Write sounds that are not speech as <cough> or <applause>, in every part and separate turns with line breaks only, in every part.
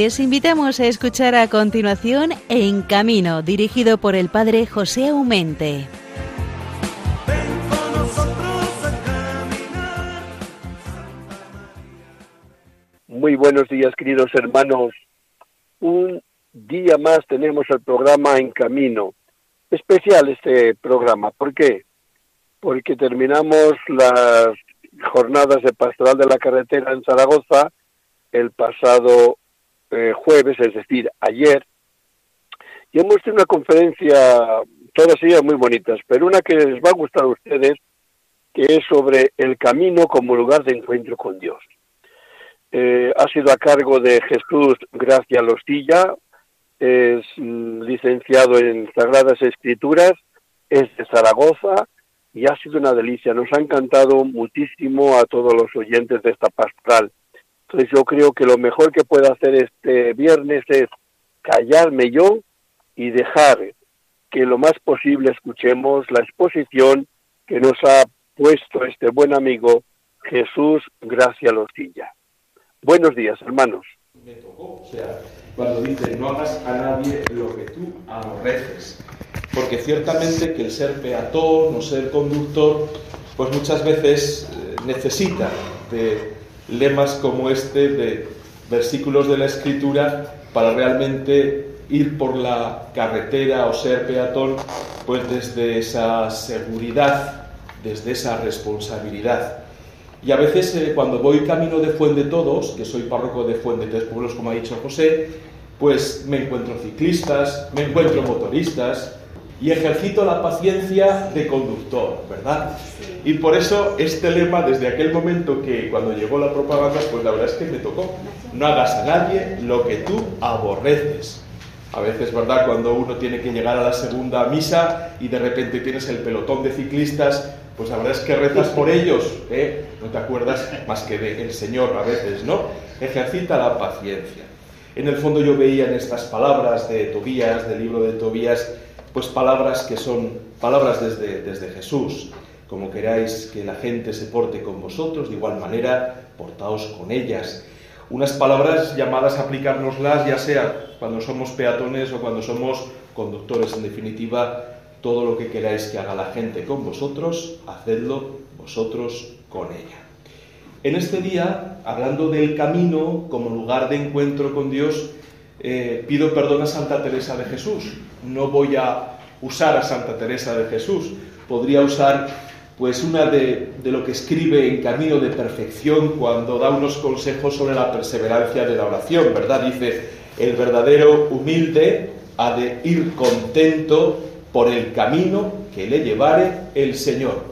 Les invitamos a escuchar a continuación En Camino, dirigido por el padre José Aumente.
Muy buenos días, queridos hermanos. Un día más tenemos el programa En Camino. Especial este programa. ¿Por qué? Porque terminamos las jornadas de pastoral de la carretera en Zaragoza el pasado eh, jueves, es decir, ayer, y hemos tenido una conferencia, todas ellas muy bonitas, pero una que les va a gustar a ustedes, que es sobre el camino como lugar de encuentro con Dios. Eh, ha sido a cargo de Jesús Gracia Lostilla, es mm, licenciado en Sagradas Escrituras, es de Zaragoza y ha sido una delicia. Nos ha encantado muchísimo a todos los oyentes de esta pastoral. Entonces yo creo que lo mejor que puedo hacer este viernes es callarme yo y dejar que lo más posible escuchemos la exposición que nos ha puesto este buen amigo Jesús Gracia Losilla. Buenos días, hermanos.
Me tocó, o sea, cuando dice no hagas a nadie lo que tú aborreces. Porque ciertamente que el ser peatón o ser conductor, pues muchas veces eh, necesita de lemas como este de versículos de la escritura para realmente ir por la carretera o ser peatón, pues desde esa seguridad, desde esa responsabilidad. Y a veces eh, cuando voy camino de Fuente Todos, que soy párroco de Fuente Tres Pueblos, como ha dicho José, pues me encuentro ciclistas, me encuentro motoristas, y ejercito la paciencia de conductor, ¿verdad? Y por eso este lema, desde aquel momento que cuando llegó la propaganda, pues la verdad es que me tocó. No hagas a nadie lo que tú aborreces. A veces, ¿verdad? Cuando uno tiene que llegar a la segunda misa y de repente tienes el pelotón de ciclistas, pues la verdad es que rezas por ellos, ¿eh? No te acuerdas más que del Señor a veces, ¿no? Ejercita la paciencia. En el fondo yo veía en estas palabras de Tobías, del libro de Tobías, pues palabras que son palabras desde, desde Jesús. Como queráis que la gente se porte con vosotros, de igual manera, portaos con ellas. Unas palabras llamadas a aplicárnoslas, ya sea cuando somos peatones o cuando somos conductores. En definitiva, todo lo que queráis que haga la gente con vosotros, hacedlo vosotros con ella. En este día, hablando del camino como lugar de encuentro con Dios, eh, pido perdón a Santa Teresa de Jesús. No voy a usar a Santa Teresa de Jesús. Podría usar pues una de, de, lo que escribe en Camino de Perfección cuando da unos consejos sobre la perseverancia de la oración, ¿verdad? Dice, el verdadero humilde ha de ir contento por el camino que le llevare el Señor.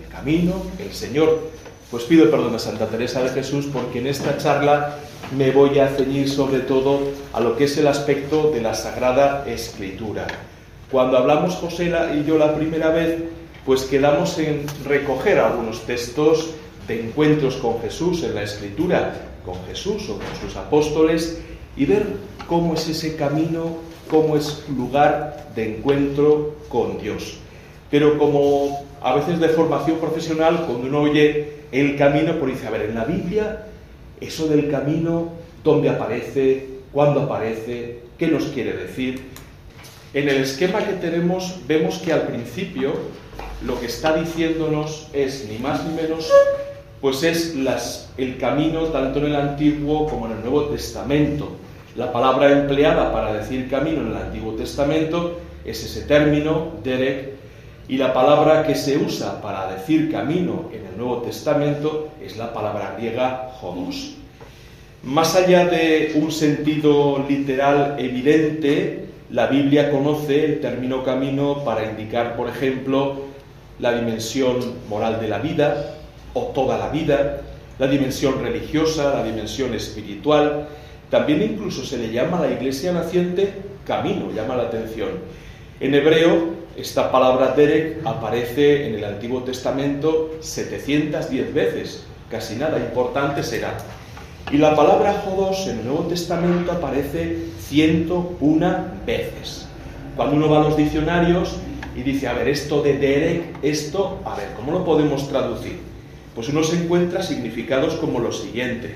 El camino, el Señor. Pues pido perdón a Santa Teresa de Jesús porque en esta charla me voy a ceñir sobre todo a lo que es el aspecto de la Sagrada Escritura. Cuando hablamos José y yo la primera vez, pues quedamos en recoger algunos textos de encuentros con Jesús en la Escritura, con Jesús o con sus apóstoles, y ver cómo es ese camino, cómo es lugar de encuentro con Dios. Pero como a veces de formación profesional, cuando uno oye el camino, pues dice, a ver, en la Biblia eso del camino, dónde aparece, cuándo aparece, qué nos quiere decir. En el esquema que tenemos vemos que al principio lo que está diciéndonos es ni más ni menos, pues es el camino tanto en el Antiguo como en el Nuevo Testamento. La palabra empleada para decir camino en el Antiguo Testamento es ese término, Derek, y la palabra que se usa para decir camino en el Nuevo Testamento es la palabra griega homos. Más allá de un sentido literal evidente, la Biblia conoce el término camino para indicar, por ejemplo, la dimensión moral de la vida o toda la vida, la dimensión religiosa, la dimensión espiritual. También incluso se le llama a la iglesia naciente camino, llama la atención. En hebreo esta palabra Derek aparece en el Antiguo Testamento 710 veces, casi nada importante será. Y la palabra Jodos en el Nuevo Testamento aparece 101 veces. Cuando uno va a los diccionarios y dice, a ver, esto de Derek, esto, a ver, ¿cómo lo podemos traducir? Pues uno se encuentra significados como lo siguiente.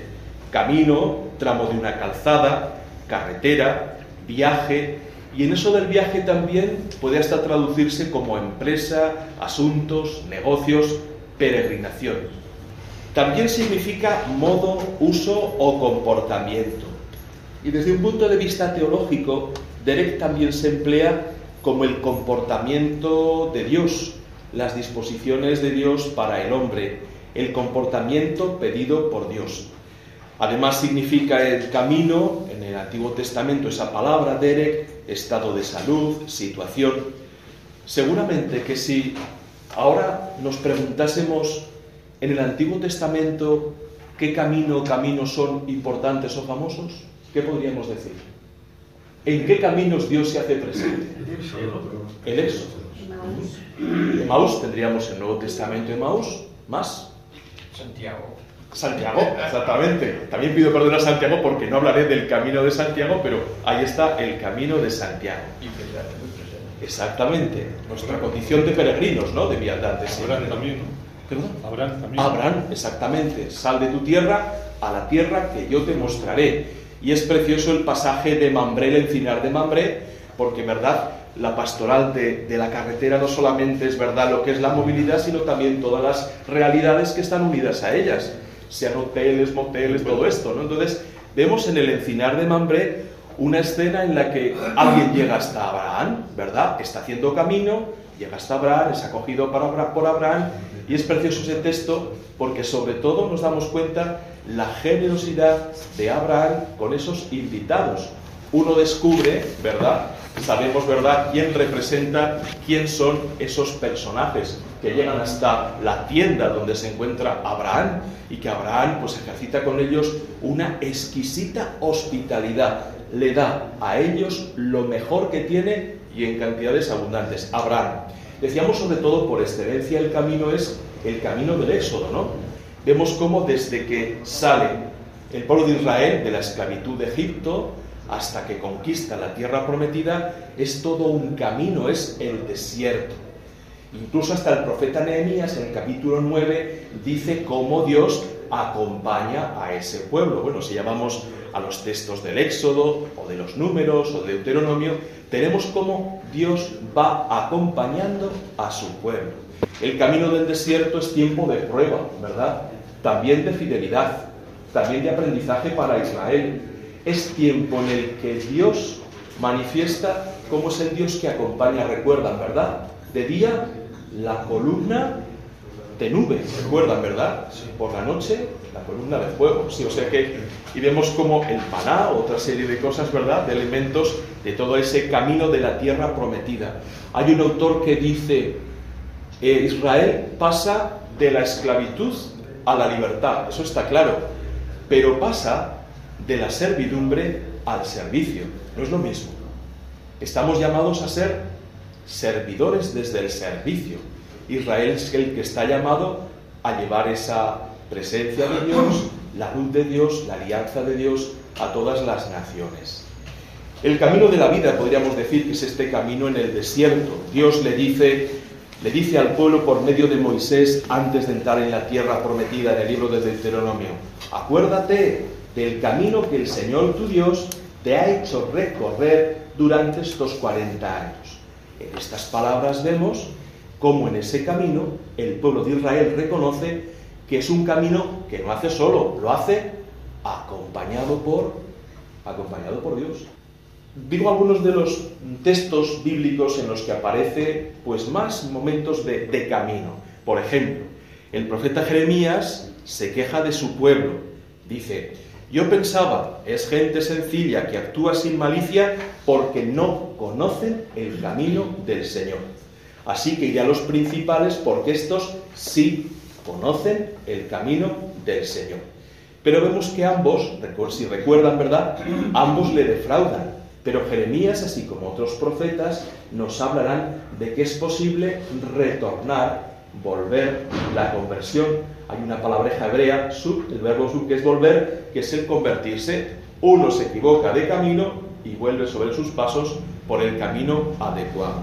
camino, tramo de una calzada, carretera, viaje, y en eso del viaje también puede hasta traducirse como empresa, asuntos, negocios, peregrinación. También significa modo, uso o comportamiento. Y desde un punto de vista teológico, Derek también se emplea como el comportamiento de Dios, las disposiciones de Dios para el hombre, el comportamiento pedido por Dios. Además significa el camino, en el Antiguo Testamento esa palabra, Derek, estado de salud, situación. Seguramente que si ahora nos preguntásemos en el Antiguo Testamento qué camino o caminos son importantes o famosos, ¿qué podríamos decir? ¿En qué caminos Dios se hace presente? El Éxodo. Emaús tendríamos el Nuevo Testamento Emaús, más.
Santiago.
Santiago, exactamente. También pido perdón a Santiago porque no hablaré del camino de Santiago, pero ahí está el camino de Santiago. Exactamente. Nuestra condición de peregrinos, ¿no? De viandantes.
Abraham también, ¿no? Abraham también.
Abraham, exactamente. Sal de tu tierra a la tierra que yo te mostraré. Y es precioso el pasaje de Mambré, el encinar de Mambré, porque, ¿verdad? La pastoral de, de, la carretera no solamente es verdad lo que es la movilidad, sino también todas las realidades que están unidas a ellas sean hoteles, moteles, todo esto, ¿no? Entonces, vemos en el encinar de Mambré una escena en la que alguien llega hasta Abraham, ¿verdad? Está haciendo camino, llega hasta Abraham, es acogido por Abraham, y es precioso ese texto porque sobre todo nos damos cuenta la generosidad de Abraham con esos invitados. Uno descubre, ¿verdad? Sabemos, ¿verdad?, quién representa, quién son esos personajes que llegan hasta la tienda donde se encuentra Abraham y que Abraham pues ejercita con ellos una exquisita hospitalidad. Le da a ellos lo mejor que tiene y en cantidades abundantes. Abraham. Decíamos sobre todo por excelencia el camino es el camino del Éxodo, ¿no? Vemos cómo desde que sale el pueblo de Israel de la esclavitud de Egipto hasta que conquista la tierra prometida es todo un camino, es el desierto. Incluso hasta el profeta Nehemías en el capítulo 9 dice cómo Dios acompaña a ese pueblo. Bueno, si llamamos a los textos del Éxodo o de los números o de Deuteronomio, tenemos cómo Dios va acompañando a su pueblo. El camino del desierto es tiempo de prueba, ¿verdad? También de fidelidad, también de aprendizaje para Israel. Es tiempo en el que Dios manifiesta cómo es el Dios que acompaña, recuerdan, ¿verdad? De día, la columna de nube, recuerdan, ¿verdad? Por la noche, la columna de fuego. Sí, o sea que, y vemos como el paná, otra serie de cosas, ¿verdad? De elementos de todo ese camino de la tierra prometida. Hay un autor que dice, eh, Israel pasa de la esclavitud a la libertad, eso está claro, pero pasa de la servidumbre al servicio, no es lo mismo. Estamos llamados a ser servidores desde el servicio. Israel es el que está llamado a llevar esa presencia de Dios, la luz de Dios, la alianza de Dios a todas las naciones. El camino de la vida, podríamos decir que es este camino en el desierto. Dios le dice, le dice al pueblo por medio de Moisés antes de entrar en la tierra prometida en el libro de Deuteronomio, acuérdate del camino que el Señor tu Dios te ha hecho recorrer durante estos 40 años. En estas palabras vemos cómo en ese camino el pueblo de Israel reconoce que es un camino que no hace solo, lo hace acompañado por, acompañado por Dios. Digo algunos de los textos bíblicos en los que aparece pues más momentos de, de camino. Por ejemplo, el profeta Jeremías se queja de su pueblo. Dice, yo pensaba, es gente sencilla que actúa sin malicia porque no conocen el camino del Señor. Así que iré a los principales porque estos sí conocen el camino del Señor. Pero vemos que ambos, si recuerdan, ¿verdad? <clears throat> Ambos le defraudan. Pero Jeremías, así como otros profetas, nos hablarán de que es posible retornar, volver, la conversión. Hay una palabreja hebrea, sub, el verbo sub, que es volver, que es el convertirse. Uno se equivoca de camino y vuelve sobre sus pasos por el camino adecuado.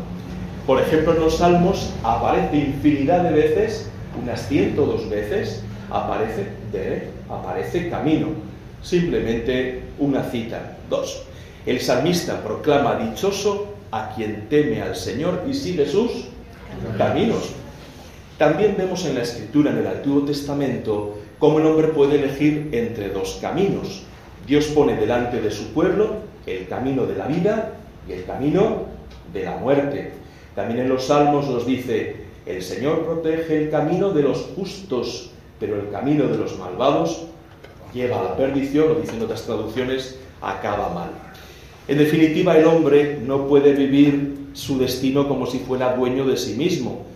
Por ejemplo, en los salmos aparece infinidad de veces, unas 102 veces, aparece, de, aparece camino. simplemente una cita. Dos. El salmista proclama dichoso a quien teme al Señor y sigue sus caminos. También vemos en la escritura en el Antiguo Testamento cómo el hombre puede elegir entre dos caminos. Dios pone delante de su pueblo el camino de la vida y el camino de la muerte. También en los Salmos nos dice, el Señor protege el camino de los justos, pero el camino de los malvados lleva a la perdición, o dicen otras traducciones, acaba mal. En definitiva, el hombre no puede vivir su destino como si fuera dueño de sí mismo.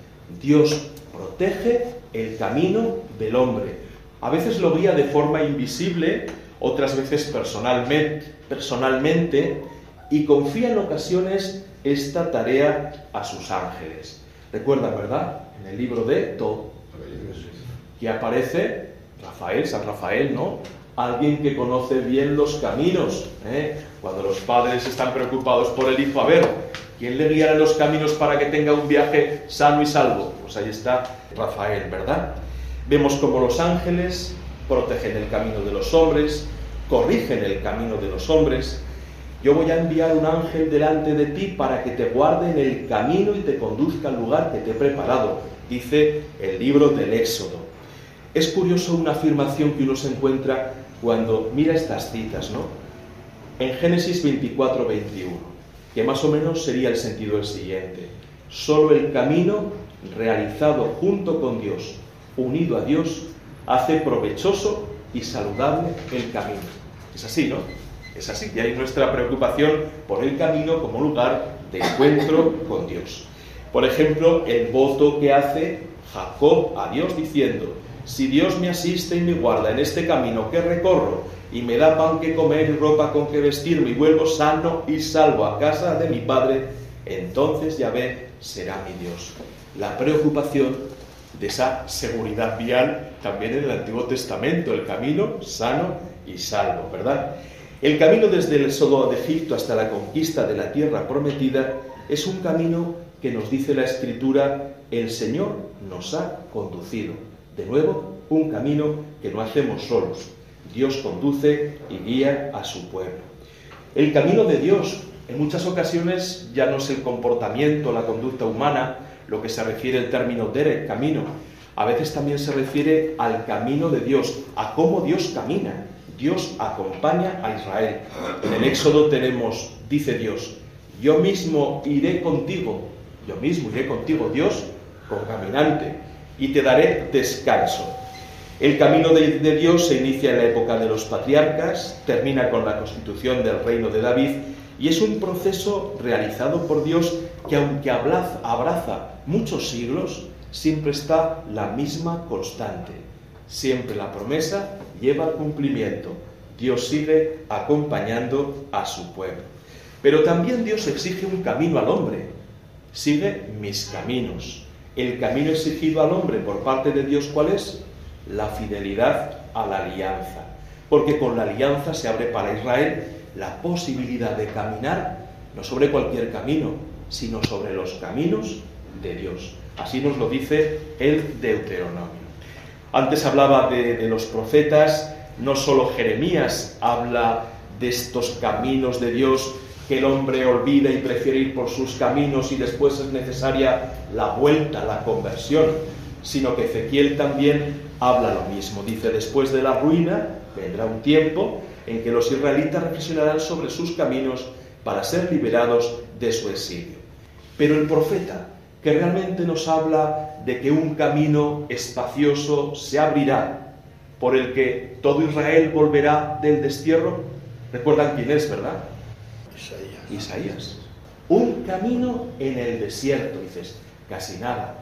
Dios protege el camino del hombre. A veces lo guía de forma invisible, otras veces personalmente, y confía en ocasiones esta tarea a sus ángeles. Recuerda, ¿verdad? En el libro de To, que aparece Rafael, San Rafael, ¿no? Alguien que conoce bien los caminos. ¿eh? Cuando los padres están preocupados por el hijo, a ver, ¿quién le guiará los caminos para que tenga un viaje sano y salvo? Pues ahí está Rafael, ¿verdad? Vemos como los ángeles protegen el camino de los hombres, corrigen el camino de los hombres. Yo voy a enviar un ángel delante de ti para que te guarde en el camino y te conduzca al lugar que te he preparado, dice el libro del Éxodo. Es curioso una afirmación que uno se encuentra cuando mira estas citas, ¿no? En Génesis 24, 21, que más o menos sería el sentido el siguiente. Solo el camino realizado junto con Dios, unido a Dios, hace provechoso y saludable el camino. Es así, ¿no? Es así. Y hay nuestra preocupación por el camino como lugar de encuentro con Dios. Por ejemplo, el voto que hace Jacob a Dios diciendo, si Dios me asiste y me guarda en este camino que recorro y me da pan que comer y ropa con que vestirme y vuelvo sano y salvo a casa de mi Padre, entonces Yahvé será mi Dios. La preocupación de esa seguridad vial también en el Antiguo Testamento, el camino sano y salvo, ¿verdad? El camino desde el éxodo de Egipto hasta la conquista de la tierra prometida es un camino que nos dice la Escritura, el Señor nos ha conducido. De nuevo, un camino que no hacemos solos. Dios conduce y guía a su pueblo. El camino de Dios en muchas ocasiones ya no es el comportamiento, la conducta humana, lo que se refiere al término derek, camino. A veces también se refiere al camino de Dios, a cómo Dios camina. Dios acompaña a Israel. En el Éxodo tenemos, dice Dios, yo mismo iré contigo, yo mismo iré contigo, Dios, con caminante, y te daré descanso. El camino de, Dios se inicia en la época de los patriarcas, termina con la constitución del reino de David y es un proceso realizado por Dios que aunque abraza muchos siglos, siempre está la misma constante. Siempre la promesa lleva al cumplimiento. Dios sigue acompañando a su pueblo. Pero también Dios exige un camino al hombre. Sigue mis caminos. El camino exigido al hombre por parte de Dios, ¿cuál es? La fidelidad a la alianza. Porque con la alianza se abre para Israel la posibilidad de caminar no sobre cualquier camino, sino sobre los caminos de Dios. Así nos lo dice el Deuteronomio. Antes hablaba de, los profetas, no solo Jeremías habla de estos caminos de Dios que el hombre olvida y prefiere ir por sus caminos y después es necesaria la vuelta, la conversión, sino que Ezequiel también habla lo mismo. Dice, después de la ruina vendrá un tiempo en que los israelitas reflexionarán sobre sus caminos para ser liberados de su exilio. Pero el profeta, que realmente nos habla de que un camino espacioso se abrirá por el que todo Israel volverá del destierro, recuerdan quién es, ¿verdad? Isaías. Isaías. Un camino en el desierto, dices, casi nada.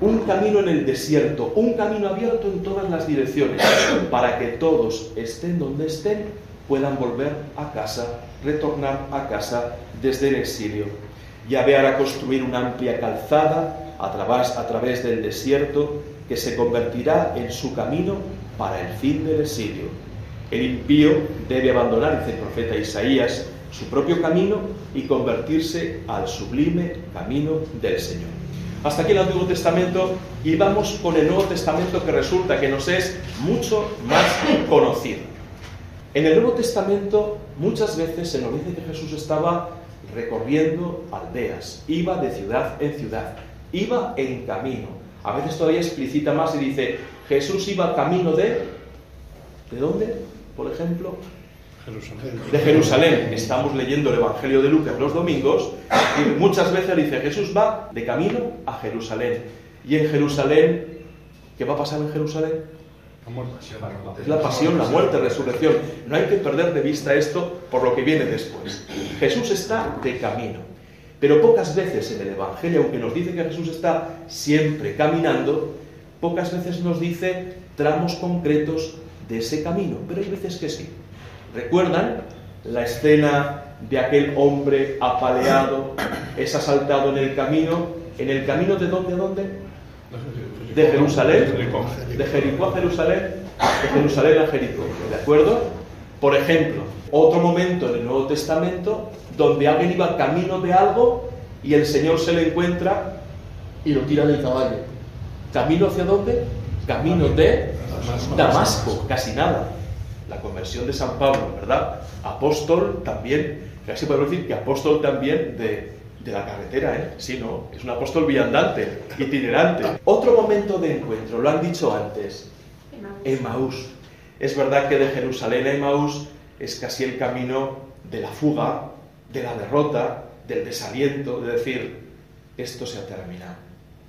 Un camino en el desierto, un camino abierto en todas las direcciones, <coughs> para que todos estén donde estén, puedan volver a casa, retornar a casa desde el exilio. Yahvé hará construir una amplia calzada a través, a través del desierto que se convertirá en su camino para el fin del exilio. El impío debe abandonar, dice el profeta Isaías, su propio camino y convertirse al sublime camino del Señor. Hasta aquí el Antiguo Testamento y vamos con el Nuevo Testamento que resulta que nos es mucho más conocido. En el Nuevo Testamento muchas veces se nos dice que Jesús estaba recorriendo aldeas, iba de ciudad en ciudad, iba en camino. A veces todavía explicita más y dice, Jesús iba camino de... ¿De dónde? Por ejemplo, de Jerusalén. Estamos leyendo el Evangelio de Lucas los domingos y muchas veces dice Jesús va de camino a Jerusalén. Y en Jerusalén, ¿qué va a pasar en Jerusalén? La pasión, la muerte, la resurrección. No hay que perder de vista esto por lo que viene después. Jesús está de camino. Pero pocas veces en el Evangelio, aunque nos dice que Jesús está siempre caminando, pocas veces nos dice tramos concretos de ese camino. Pero hay veces que sí. ¿Recuerdan la escena de aquel hombre apaleado, es asaltado en el camino? ¿En el camino de dónde a dónde? De Jerusalén, de Jericó a Jerusalén, de Jerusalén a Jericó, ¿de acuerdo? Por ejemplo, otro momento en el Nuevo Testamento donde alguien iba camino de algo y el Señor se le encuentra y lo tira del caballo. ¿Camino hacia dónde? Camino de Damasco, casi nada. La conversión de San Pablo, ¿verdad? Apóstol también, casi podemos decir que apóstol también de, de la carretera, ¿eh? Sí, no, es un apóstol viandante, itinerante. Otro momento de encuentro, lo han dicho antes, Emaús. Es verdad que de Jerusalén a Emaús es casi el camino de la fuga, de la derrota, del desaliento, de decir, esto se ha terminado.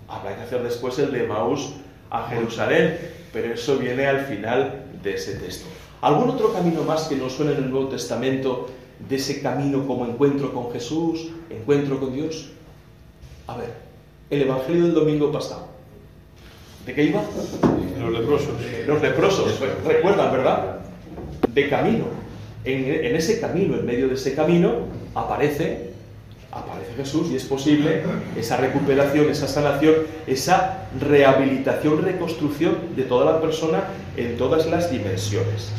Habrá que hacer después el de Emaús a Jerusalén, pero eso viene al final de ese texto. ¿Algún otro camino más que nos suene en el Nuevo Testamento de ese camino como encuentro con Jesús, encuentro con Dios? A ver, el Evangelio del domingo pasado. ¿De qué iba?
Los leprosos.
Los leprosos, recuerdan, ¿verdad? De camino. En, en, ese camino, en medio de ese camino, aparece, aparece Jesús y es posible esa recuperación, esa sanación, esa rehabilitación, reconstrucción de toda la persona en todas las dimensiones.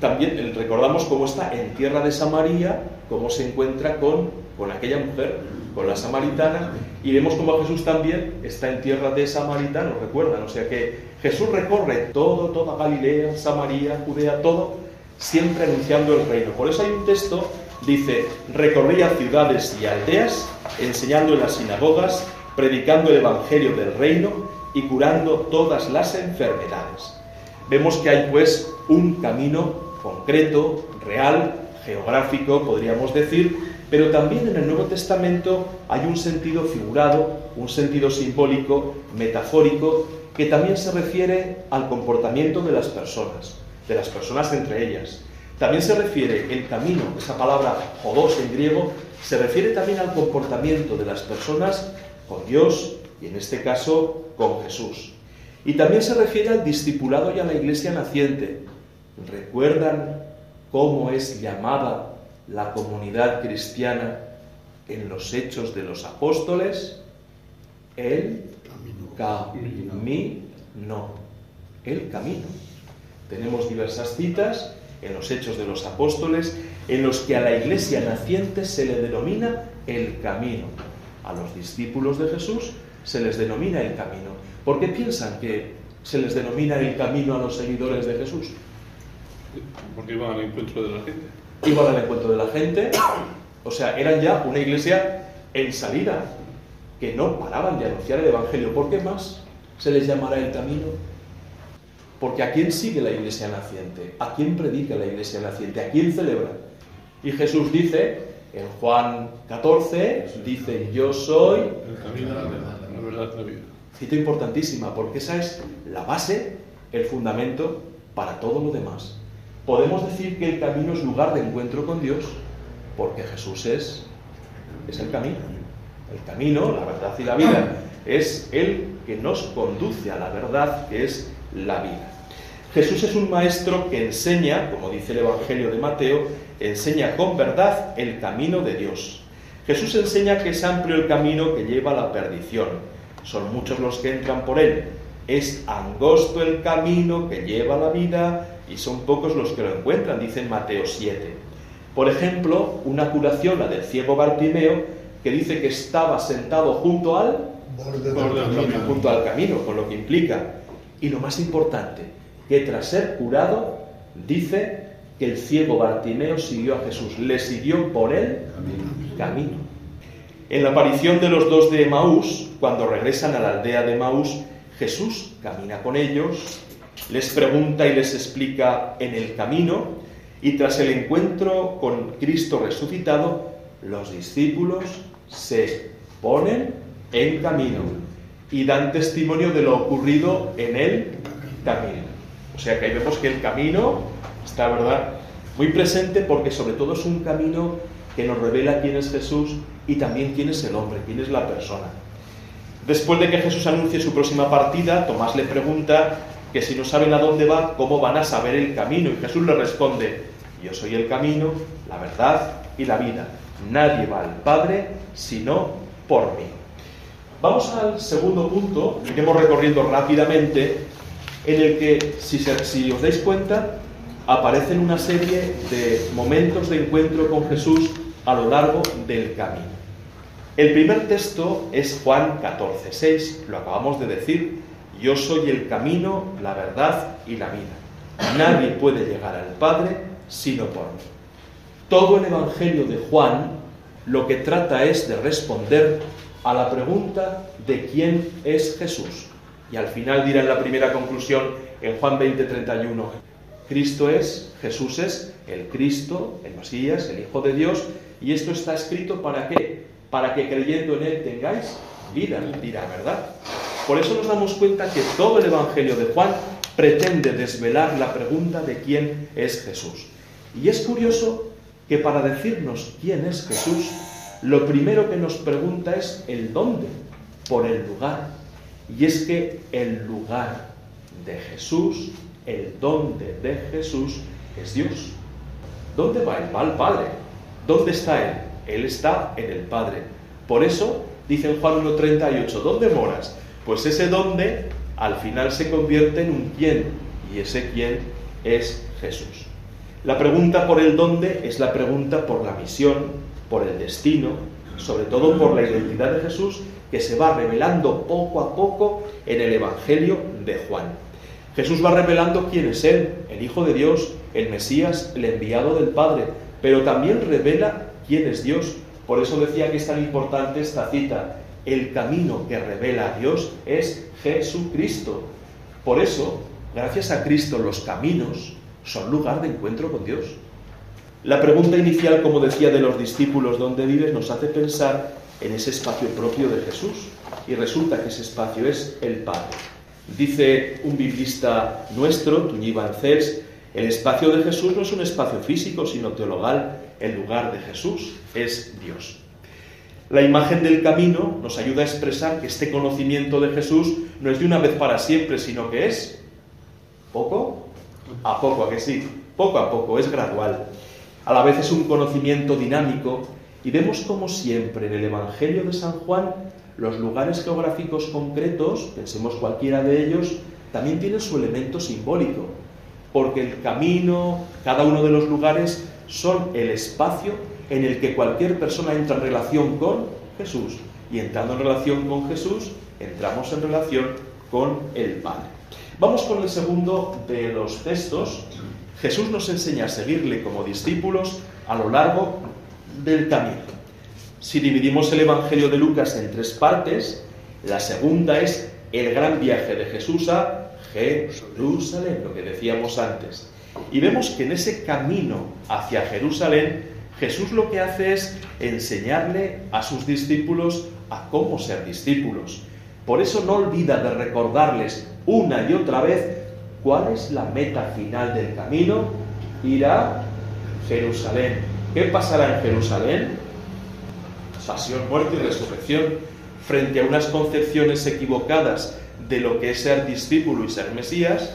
También. Recordamos cómo está en tierra de Samaria, cómo se encuentra con, con aquella mujer, con la samaritana, y vemos cómo Jesús también está en tierra de samaritanos, recuerdan, o sea que Jesús recorre todo, toda Galilea, Samaria, Judea, todo, siempre anunciando el reino. Por eso hay un texto, dice, recorría ciudades y aldeas, enseñando en las sinagogas, predicando el Evangelio del reino y curando todas las enfermedades. Vemos que hay pues un camino concreto, real, geográfico, podríamos decir, pero también en el Nuevo Testamento hay un sentido figurado, un sentido simbólico, metafórico, que también se refiere al comportamiento de las personas, de las personas entre ellas. También se refiere el camino, esa palabra jodos en griego, se refiere también al comportamiento de las personas con Dios y en este caso con Jesús. Y también se refiere al discipulado y a la iglesia naciente. ¿Recuerdan cómo es llamada la comunidad cristiana en los hechos de los apóstoles? El camino. El camino. Tenemos diversas citas en los hechos de los apóstoles en los que a la iglesia naciente se le denomina el camino. A los discípulos de Jesús se les denomina el camino. ¿Por qué piensan que se les denomina el camino a los seguidores de Jesús?
Porque iban al encuentro de la gente.
Iban al encuentro de la gente, o sea, eran ya una iglesia en salida, que no paraban de anunciar el Evangelio. ¿Por qué más se les llamará el camino? Porque ¿a quién sigue la iglesia naciente? ¿A quién predica la iglesia naciente? ¿A quién celebra? Y Jesús dice, en Juan 14, dice, yo soy...
El camino, la verdad, la vida.
Cita importantísima, porque esa es la base, el fundamento para todo lo demás. Podemos decir que el camino es lugar de encuentro con Dios, porque Jesús es, es el camino. El camino, la verdad y la vida, es el que nos conduce a la verdad, que es la vida. Jesús es un maestro que enseña, como dice el Evangelio de Mateo, enseña con verdad el camino de Dios. Jesús enseña que es amplio el camino que lleva a la perdición. Son muchos los que entran por él. Es angosto el camino que lleva a la vida y son pocos los que lo encuentran, dice en Mateo 7. Por ejemplo, una curación, la del ciego Bartimeo, que dice que estaba sentado junto al, junto al camino, con lo que implica. Y lo más importante, que tras ser curado, dice, que el ciego Bartimeo siguió a Jesús, le siguió por el camino. En la aparición de los dos de Maús, cuando regresan a la aldea de Maús, Jesús camina con ellos, les pregunta y les explica en el camino, y tras el encuentro con Cristo resucitado, los discípulos se ponen en camino y dan testimonio de lo ocurrido en el camino. O sea que ahí vemos que el camino está, ¿verdad?, muy presente porque sobre todo es un camino que nos revela quién es Jesús y también quién es el hombre, quién es la persona. Después de que Jesús anuncie su próxima partida, Tomás le pregunta que si no saben a dónde va, ¿cómo van a saber el camino? Y Jesús le responde, yo soy el camino, la verdad y la vida. Nadie va al Padre sino por mí. Vamos al segundo punto, iremos recorriendo rápidamente, en el que, si, si os dais cuenta, aparecen una serie de momentos de encuentro con Jesús a lo largo del camino. El primer texto es Juan 14, 6, lo acabamos de decir, yo soy el camino, la verdad y la vida. Nadie puede llegar al Padre sino por mí. Todo el Evangelio de Juan lo que trata es de responder a la pregunta de quién es Jesús. Y al final dirá en la primera conclusión, en Juan 20, 31, Cristo es, Jesús es el Cristo, el Mesías, el Hijo de Dios, y esto está escrito para qué? Para que creyendo en Él tengáis vida, dirá, ¿verdad? Por eso nos damos cuenta que todo el Evangelio de Juan pretende desvelar la pregunta de quién es Jesús. Y es curioso que para decirnos quién es Jesús, lo primero que nos pregunta es el dónde, por el lugar. Y es que el lugar de Jesús, el dónde de Jesús es Dios. ¿Dónde va él? Va al Padre. ¿Dónde está Él? Él está en el Padre. Por eso dice en Juan 1.38, ¿dónde moras? Pues ese dónde al final se convierte en un quién. Y ese quién es Jesús. La pregunta por el dónde es la pregunta por la misión, por el destino, sobre todo por la identidad de Jesús que se va revelando poco a poco en el Evangelio de Juan. Jesús va revelando quién es Él, el Hijo de Dios, el Mesías, el enviado del Padre, pero también revela quién es Dios. Por eso decía que es tan importante esta cita. El camino que revela a Dios es Jesucristo. Por eso, gracias a Cristo, los caminos son lugar de encuentro con Dios. La pregunta inicial, como decía, de los discípulos, ¿dónde vives?, nos hace pensar en ese espacio propio de Jesús. Y resulta que ese espacio es el Padre. Dice un biblista nuestro, Tuñí Bancés, el espacio de Jesús no es un espacio físico, sino teologal. El lugar de Jesús es Dios. La imagen del camino nos ayuda a expresar que este conocimiento de Jesús no es de una vez para siempre, sino que es poco a poco, a que sí, poco a poco, es gradual. A la vez es un conocimiento dinámico y vemos como siempre en el Evangelio de San Juan los lugares geográficos concretos, pensemos cualquiera de ellos, también tienen su elemento simbólico, porque el camino, cada uno de los lugares son el espacio en el que cualquier persona entra en relación con Jesús. Y entrando en relación con Jesús, entramos en relación con el Padre. Vamos con el segundo de los textos. Jesús nos enseña a seguirle como discípulos a lo largo del camino. Si dividimos el Evangelio de Lucas en tres partes, la segunda es el gran viaje de Jesús a Jerusalén, lo que decíamos antes. Y vemos que en ese camino hacia Jerusalén, Jesús lo que hace es enseñarle a sus discípulos a cómo ser discípulos. Por eso no olvida de recordarles una y otra vez cuál es la meta final del camino. Ir a Jerusalén. ¿Qué pasará en Jerusalén? Pasión, muerte y resurrección. Frente a unas concepciones equivocadas de lo que es ser discípulo y ser Mesías,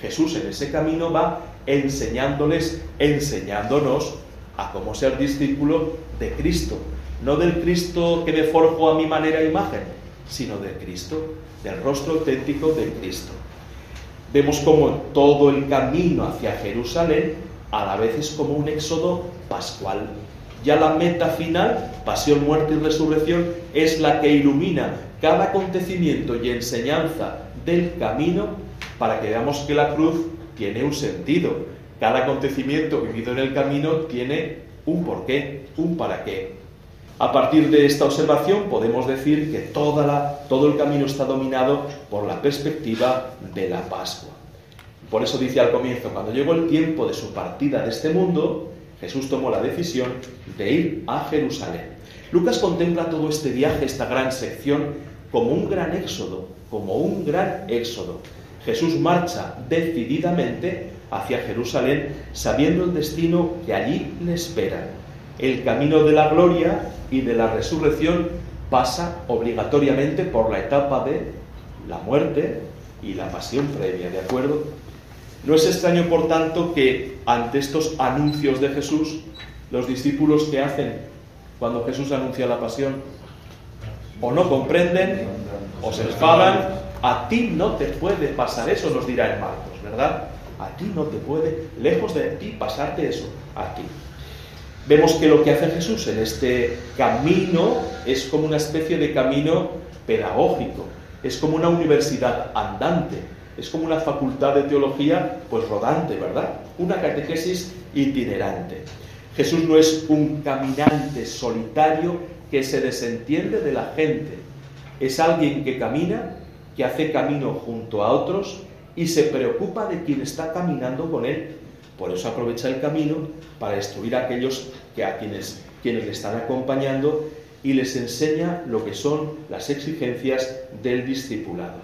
Jesús en ese camino va enseñándoles, enseñándonos a cómo ser discípulo de Cristo. No del Cristo que me forjo a mi manera e imagen, sino de Cristo, del rostro auténtico de Cristo. Vemos como todo el camino hacia Jerusalén a la vez es como un éxodo pascual. Ya la meta final, pasión, muerte y resurrección, es la que ilumina cada acontecimiento y enseñanza del camino para que veamos que la cruz tiene un sentido. Cada acontecimiento vivido en el camino tiene un porqué, un para qué. A partir de esta observación podemos decir que toda la, todo el camino está dominado por la perspectiva de la Pascua. Por eso dice al comienzo, cuando llegó el tiempo de su partida de este mundo, Jesús tomó la decisión de ir a Jerusalén. Lucas contempla todo este viaje, esta gran sección, como un gran éxodo, como un gran éxodo. Jesús marcha decididamente hacia Jerusalén, sabiendo el destino que allí le espera. El camino de la gloria y de la resurrección pasa obligatoriamente por la etapa de la muerte y la pasión previa, ¿de acuerdo? No es extraño, por tanto, que ante estos anuncios de Jesús, los discípulos que hacen cuando Jesús anuncia la pasión, o no comprenden, o se enfadan, a ti no te puede pasar eso, nos dirá en Marcos, ¿verdad? A ti no te puede, lejos de ti, pasarte eso, a ti. Vemos que lo que hace Jesús en este camino es como una especie de camino pedagógico, es como una universidad andante, es como una facultad de teología pues rodante, ¿verdad? Una catequesis itinerante. Jesús no es un caminante solitario que se desentiende de la gente, es alguien que camina, que hace camino junto a otros y se preocupa de quien está caminando con él. Por eso aprovecha el camino para instruir a aquellos que a quienes, quienes le están acompañando y les enseña lo que son las exigencias del discipulado.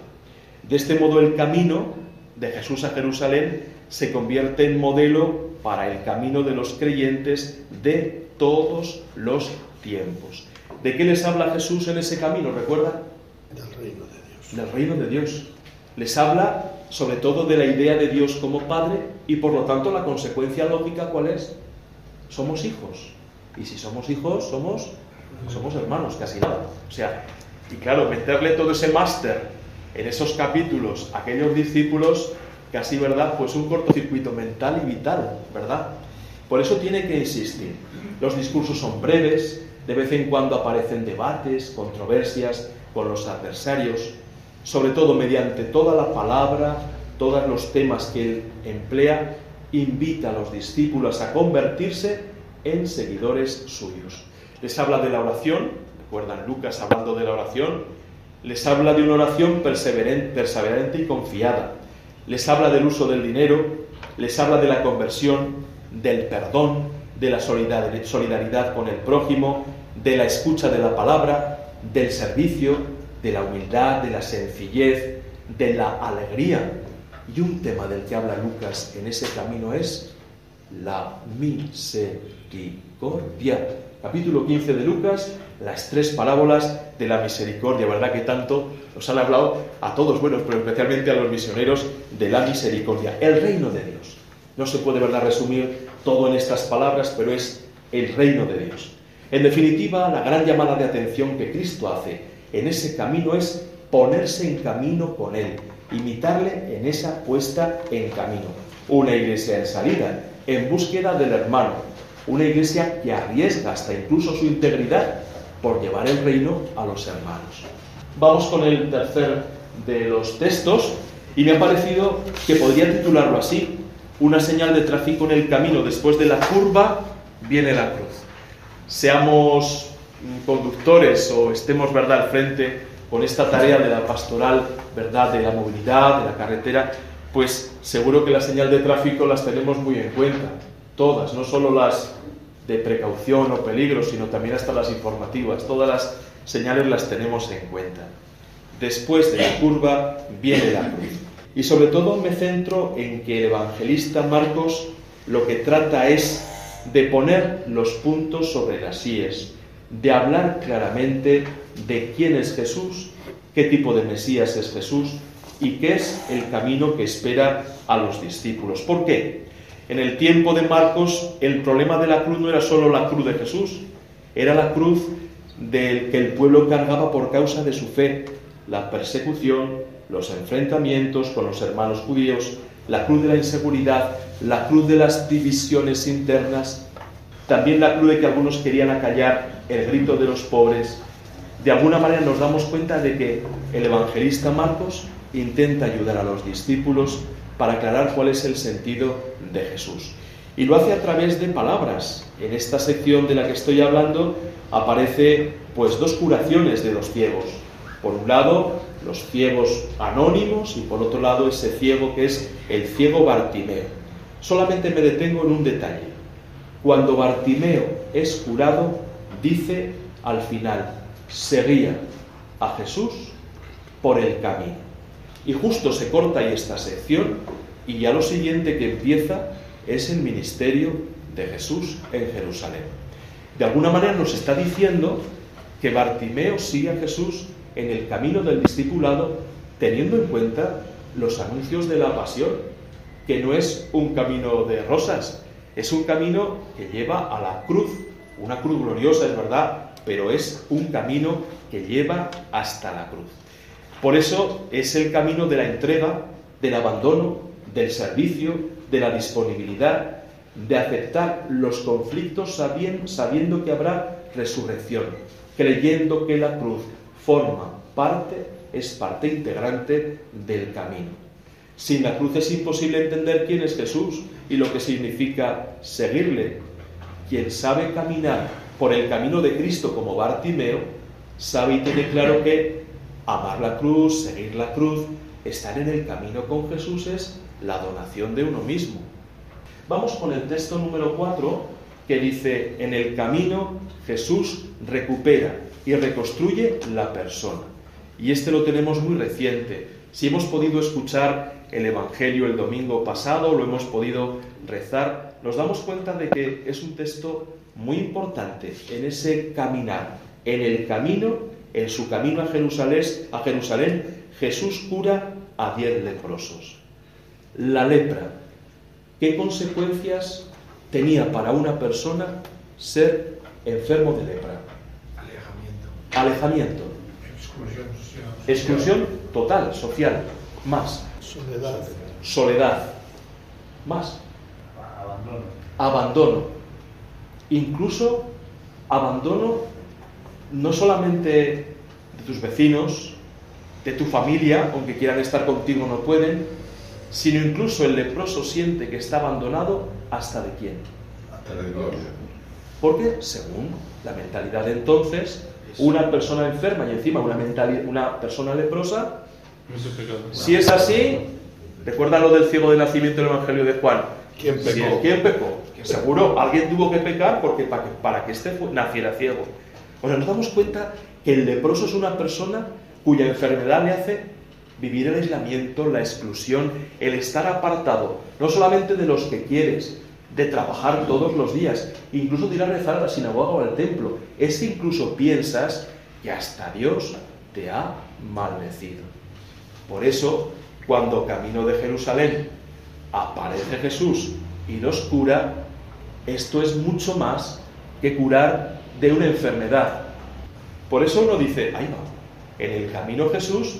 De este modo el camino de Jesús a Jerusalén se convierte en modelo para el camino de los creyentes de todos los tiempos. ¿De qué les habla Jesús en ese camino? ¿Recuerda?
Del reino de Dios.
Del reino de Dios. Les habla sobre todo de la idea de Dios como Padre y por lo tanto la consecuencia lógica cuál es? Somos hijos. Y si somos hijos, somos, somos hermanos, casi nada. O sea, y claro, meterle todo ese máster en esos capítulos a aquellos discípulos, casi, ¿verdad? Pues un cortocircuito mental y vital, ¿verdad? Por eso tiene que insistir. Los discursos son breves, de vez en cuando aparecen debates, controversias con los adversarios, sobre todo mediante toda la palabra, todos los temas que él emplea, invita a los discípulos a convertirse en seguidores suyos. Les habla de la oración, recuerdan Lucas hablando de la oración, les habla de una oración perseverante y confiada, les habla del uso del dinero, les habla de la conversión, del perdón, de la solidaridad con el prójimo, de la escucha de la palabra, del servicio, de la humildad, de la sencillez, de la alegría. Y un tema del que habla Lucas en ese camino es la misericordia. Capítulo 15 de Lucas, las tres parábolas de la misericordia, ¿verdad? Que tanto nos han hablado a todos, bueno, pero especialmente a los misioneros de la misericordia. El reino de Dios. No se puede, ¿verdad?, resumir todo en estas palabras, pero es el reino de Dios. En definitiva, la gran llamada de atención que Cristo hace en ese camino es ponerse en camino con Él, imitarle en esa puesta en camino. Una iglesia en salida, en búsqueda del hermano, una iglesia que arriesga hasta incluso su integridad por llevar el reino a los hermanos. Vamos con el tercer de los textos y me ha parecido que podría titularlo así, una señal de tráfico en el camino, después de la curva viene la cruz. Seamos conductores o estemos verdad al frente con esta tarea de la pastoral, verdad, de la movilidad, de la carretera, pues seguro que la señal de tráfico las tenemos muy en cuenta, todas, no solo las de precaución o peligro, sino también hasta las informativas, todas las señales las tenemos en cuenta. Después de la curva viene la cruz. Y sobre todo me centro en que el evangelista Marcos lo que trata es de poner los puntos sobre las IES, de hablar claramente de quién es Jesús, qué tipo de Mesías es Jesús y qué es el camino que espera a los discípulos. ¿Por qué? En el tiempo de Marcos el problema de la cruz no era solo la cruz de Jesús, era la cruz del que el pueblo cargaba por causa de su fe, la persecución, los enfrentamientos con los hermanos judíos, la cruz de la inseguridad, la cruz de las divisiones internas, también la cruz de que algunos querían acallar el grito de los pobres. De alguna manera nos damos cuenta de que el evangelista Marcos intenta ayudar a los discípulos para aclarar cuál es el sentido de Jesús. Y lo hace a través de palabras. En esta sección de la que estoy hablando aparece pues dos curaciones de los ciegos. Por un lado, los ciegos anónimos y por otro lado ese ciego que es el ciego Bartimeo. Solamente me detengo en un detalle. Cuando Bartimeo es curado, dice al final, seguía a Jesús por el camino. Y justo se corta ahí esta sección y ya lo siguiente que empieza es el ministerio de Jesús en Jerusalén. De alguna manera nos está diciendo que Bartimeo sigue a Jesús en el camino del discipulado teniendo en cuenta los anuncios de la pasión, que no es un camino de rosas, es un camino que lleva a la cruz, una cruz gloriosa, es verdad, pero es un camino que lleva hasta la cruz. Por eso es el camino de la entrega, del abandono, del servicio, de la disponibilidad, de aceptar los conflictos sabiendo que habrá resurrección, creyendo que la cruz forma parte, es parte integrante del camino. Sin la cruz es imposible entender quién es Jesús y lo que significa seguirle. Quien sabe caminar por el camino de Cristo como Bartimeo, sabe y tiene claro que amar la cruz, seguir la cruz, estar en el camino con Jesús es la donación de uno mismo. Vamos con el texto número 4 que dice, en el camino Jesús recupera y reconstruye la persona. Y este lo tenemos muy reciente. Si hemos podido escuchar el Evangelio el domingo pasado, lo hemos podido rezar, nos damos cuenta de que es un texto muy importante en ese caminar. En el camino, en su camino a Jerusalén, a Jerusalén Jesús cura a diez leprosos. La lepra, ¿qué consecuencias tenía para una persona ser enfermo de lepra? Alejamiento.
Exclusión social.
Exclusión total, social. Más.
Soledad.
Soledad. Más.
Abandono.
Abandono. Incluso abandono no solamente de tus vecinos, de tu familia, aunque quieran estar contigo no pueden, sino incluso el leproso siente que está abandonado hasta de quién.
Hasta de gloria.
Porque, según la mentalidad de entonces, una persona enferma y encima una, una persona leprosa, si es así, recuerda lo del ciego de nacimiento del Evangelio de Juan.
¿Quién pecó?
¿Quién pecó? Que seguro alguien tuvo que pecar porque para que, para que este naciera ciego. O sea, nos damos cuenta que el leproso es una persona cuya enfermedad le hace vivir el aislamiento, la exclusión, el estar apartado, no solamente de los que quieres, de trabajar todos los días, incluso de ir a rezar a la sinagoga o al templo. Es que incluso piensas que hasta Dios te ha maldecido. Por eso, cuando camino de Jerusalén aparece Jesús y nos cura, esto es mucho más que curar de una enfermedad. Por eso uno dice, ahí va, en el camino Jesús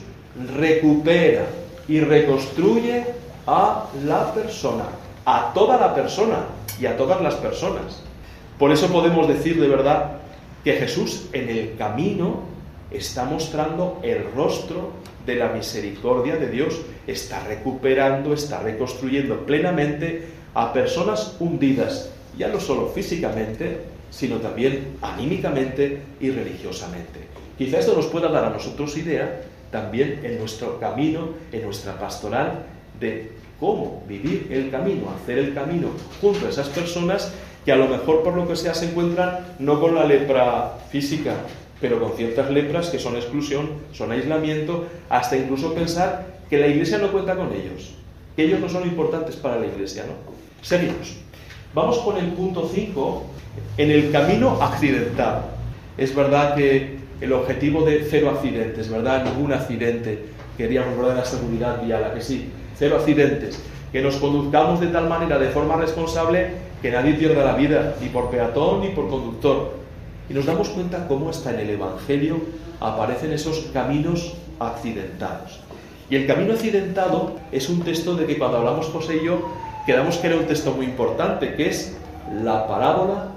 recupera y reconstruye a la persona a toda la persona y a todas las personas. Por eso podemos decir de verdad que Jesús en el camino está mostrando el rostro de la misericordia de Dios, está recuperando, está reconstruyendo plenamente a personas hundidas, ya no solo físicamente, sino también anímicamente y religiosamente. Quizá esto nos pueda dar a nosotros idea también en nuestro camino, en nuestra pastoral, de cómo vivir el camino, hacer el camino junto a esas personas que a lo mejor por lo que sea se encuentran no con la lepra física, pero con ciertas lepras que son exclusión, son aislamiento, hasta incluso pensar que la iglesia no cuenta con ellos, que ellos no son importantes para la iglesia, ¿no? Seguimos. Vamos con el punto 5, en el camino accidental. Es verdad que el objetivo de cero accidentes, ¿verdad? Ningún accidente. Queríamos de la seguridad vial, ¿a que sí? cero accidentes, que nos conduzcamos de tal manera, de forma responsable, que nadie pierda la vida, ni por peatón ni por conductor. Y nos damos cuenta cómo hasta en el Evangelio aparecen esos caminos accidentados. Y el camino accidentado es un texto de que cuando hablamos José y yo, quedamos que era un texto muy importante, que es la parábola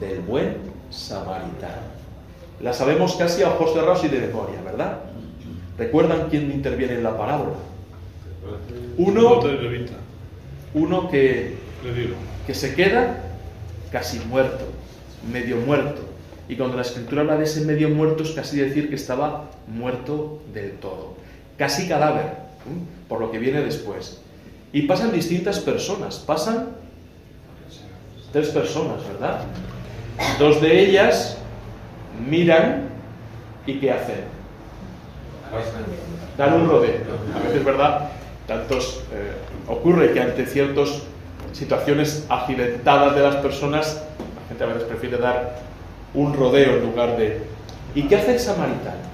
del buen samaritano. La sabemos casi a ojos cerrados y de memoria, ¿verdad? ¿Recuerdan quién interviene en la parábola? Uno, uno que, que se queda casi muerto, medio muerto. Y cuando la escritura habla de ese medio muerto es casi decir que estaba muerto del todo. Casi cadáver, por lo que viene después. Y pasan distintas personas. Pasan tres personas, ¿verdad? Dos de ellas miran y ¿qué hacen? Dan un rodeo. A veces, ¿verdad? Tantos eh, ocurre que ante ciertas situaciones accidentadas de las personas, la gente a veces prefiere dar un rodeo en lugar de. ¿Y qué hace el samaritano?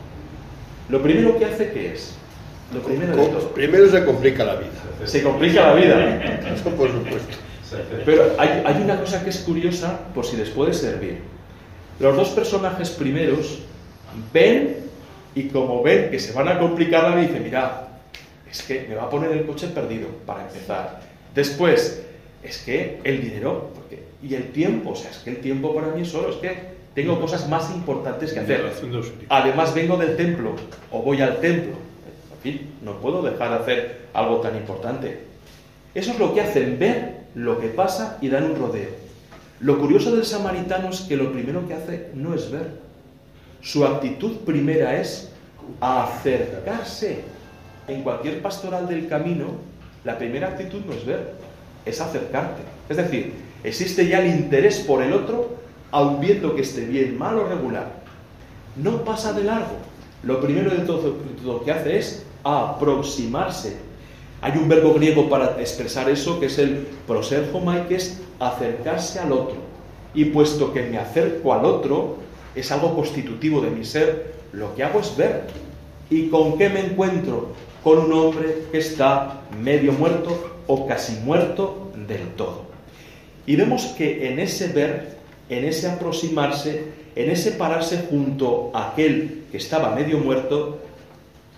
Lo primero que hace, ¿qué es? Lo primero de todo.
Primero se complica la vida.
Se complica la vida.
Eso por supuesto.
Pero hay, hay una cosa que es curiosa, por si les puede servir. Los dos personajes primeros ven y como ven que se van a complicar la vida, dicen, mira, es que me va a poner el coche perdido, para empezar. Después, es que el dinero, porque, y el tiempo, o sea, es que el tiempo para mí solo, es que tengo cosas más importantes que hacer. Además vengo del templo o voy al templo. En fin, no puedo dejar de hacer algo tan importante. Eso es lo que hacen, ver lo que pasa y dan un rodeo. Lo curioso del samaritano es que lo primero que hace no es ver. Su actitud primera es acercarse. En cualquier pastoral del camino, la primera actitud no es ver, es acercarte. Es decir, existe ya el interés por el otro, aun viendo que esté bien, mal o regular. No pasa de largo. Lo primero de todo, lo que hace es aproximarse. Hay un verbo griego para expresar eso que es el prosergomai, que es acercarse al otro. Y puesto que me acerco al otro, es algo constitutivo de mi ser, lo que hago es ver. ¿Y con qué me encuentro? Con un hombre que está medio muerto o casi muerto del todo. Y vemos que en ese ver, en ese aproximarse, en ese pararse junto a aquel que estaba medio muerto,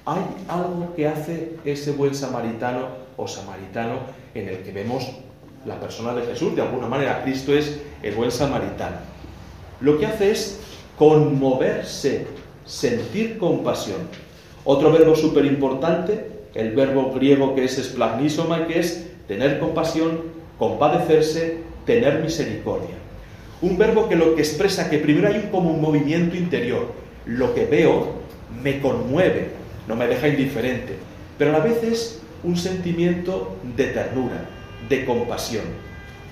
hay algo que hace ese buen samaritano o samaritano en el que vemos la persona de Jesús. De alguna manera, Cristo es el buen samaritano. Lo que hace es conmoverse, sentir compasión. Otro verbo súper importante, el verbo griego que es esplagnisoma, que es tener compasión, compadecerse, tener misericordia. Un verbo que lo que expresa que primero hay como un movimiento interior. Lo que veo me conmueve, no me deja indiferente, pero a la vez es un sentimiento de ternura, de compasión,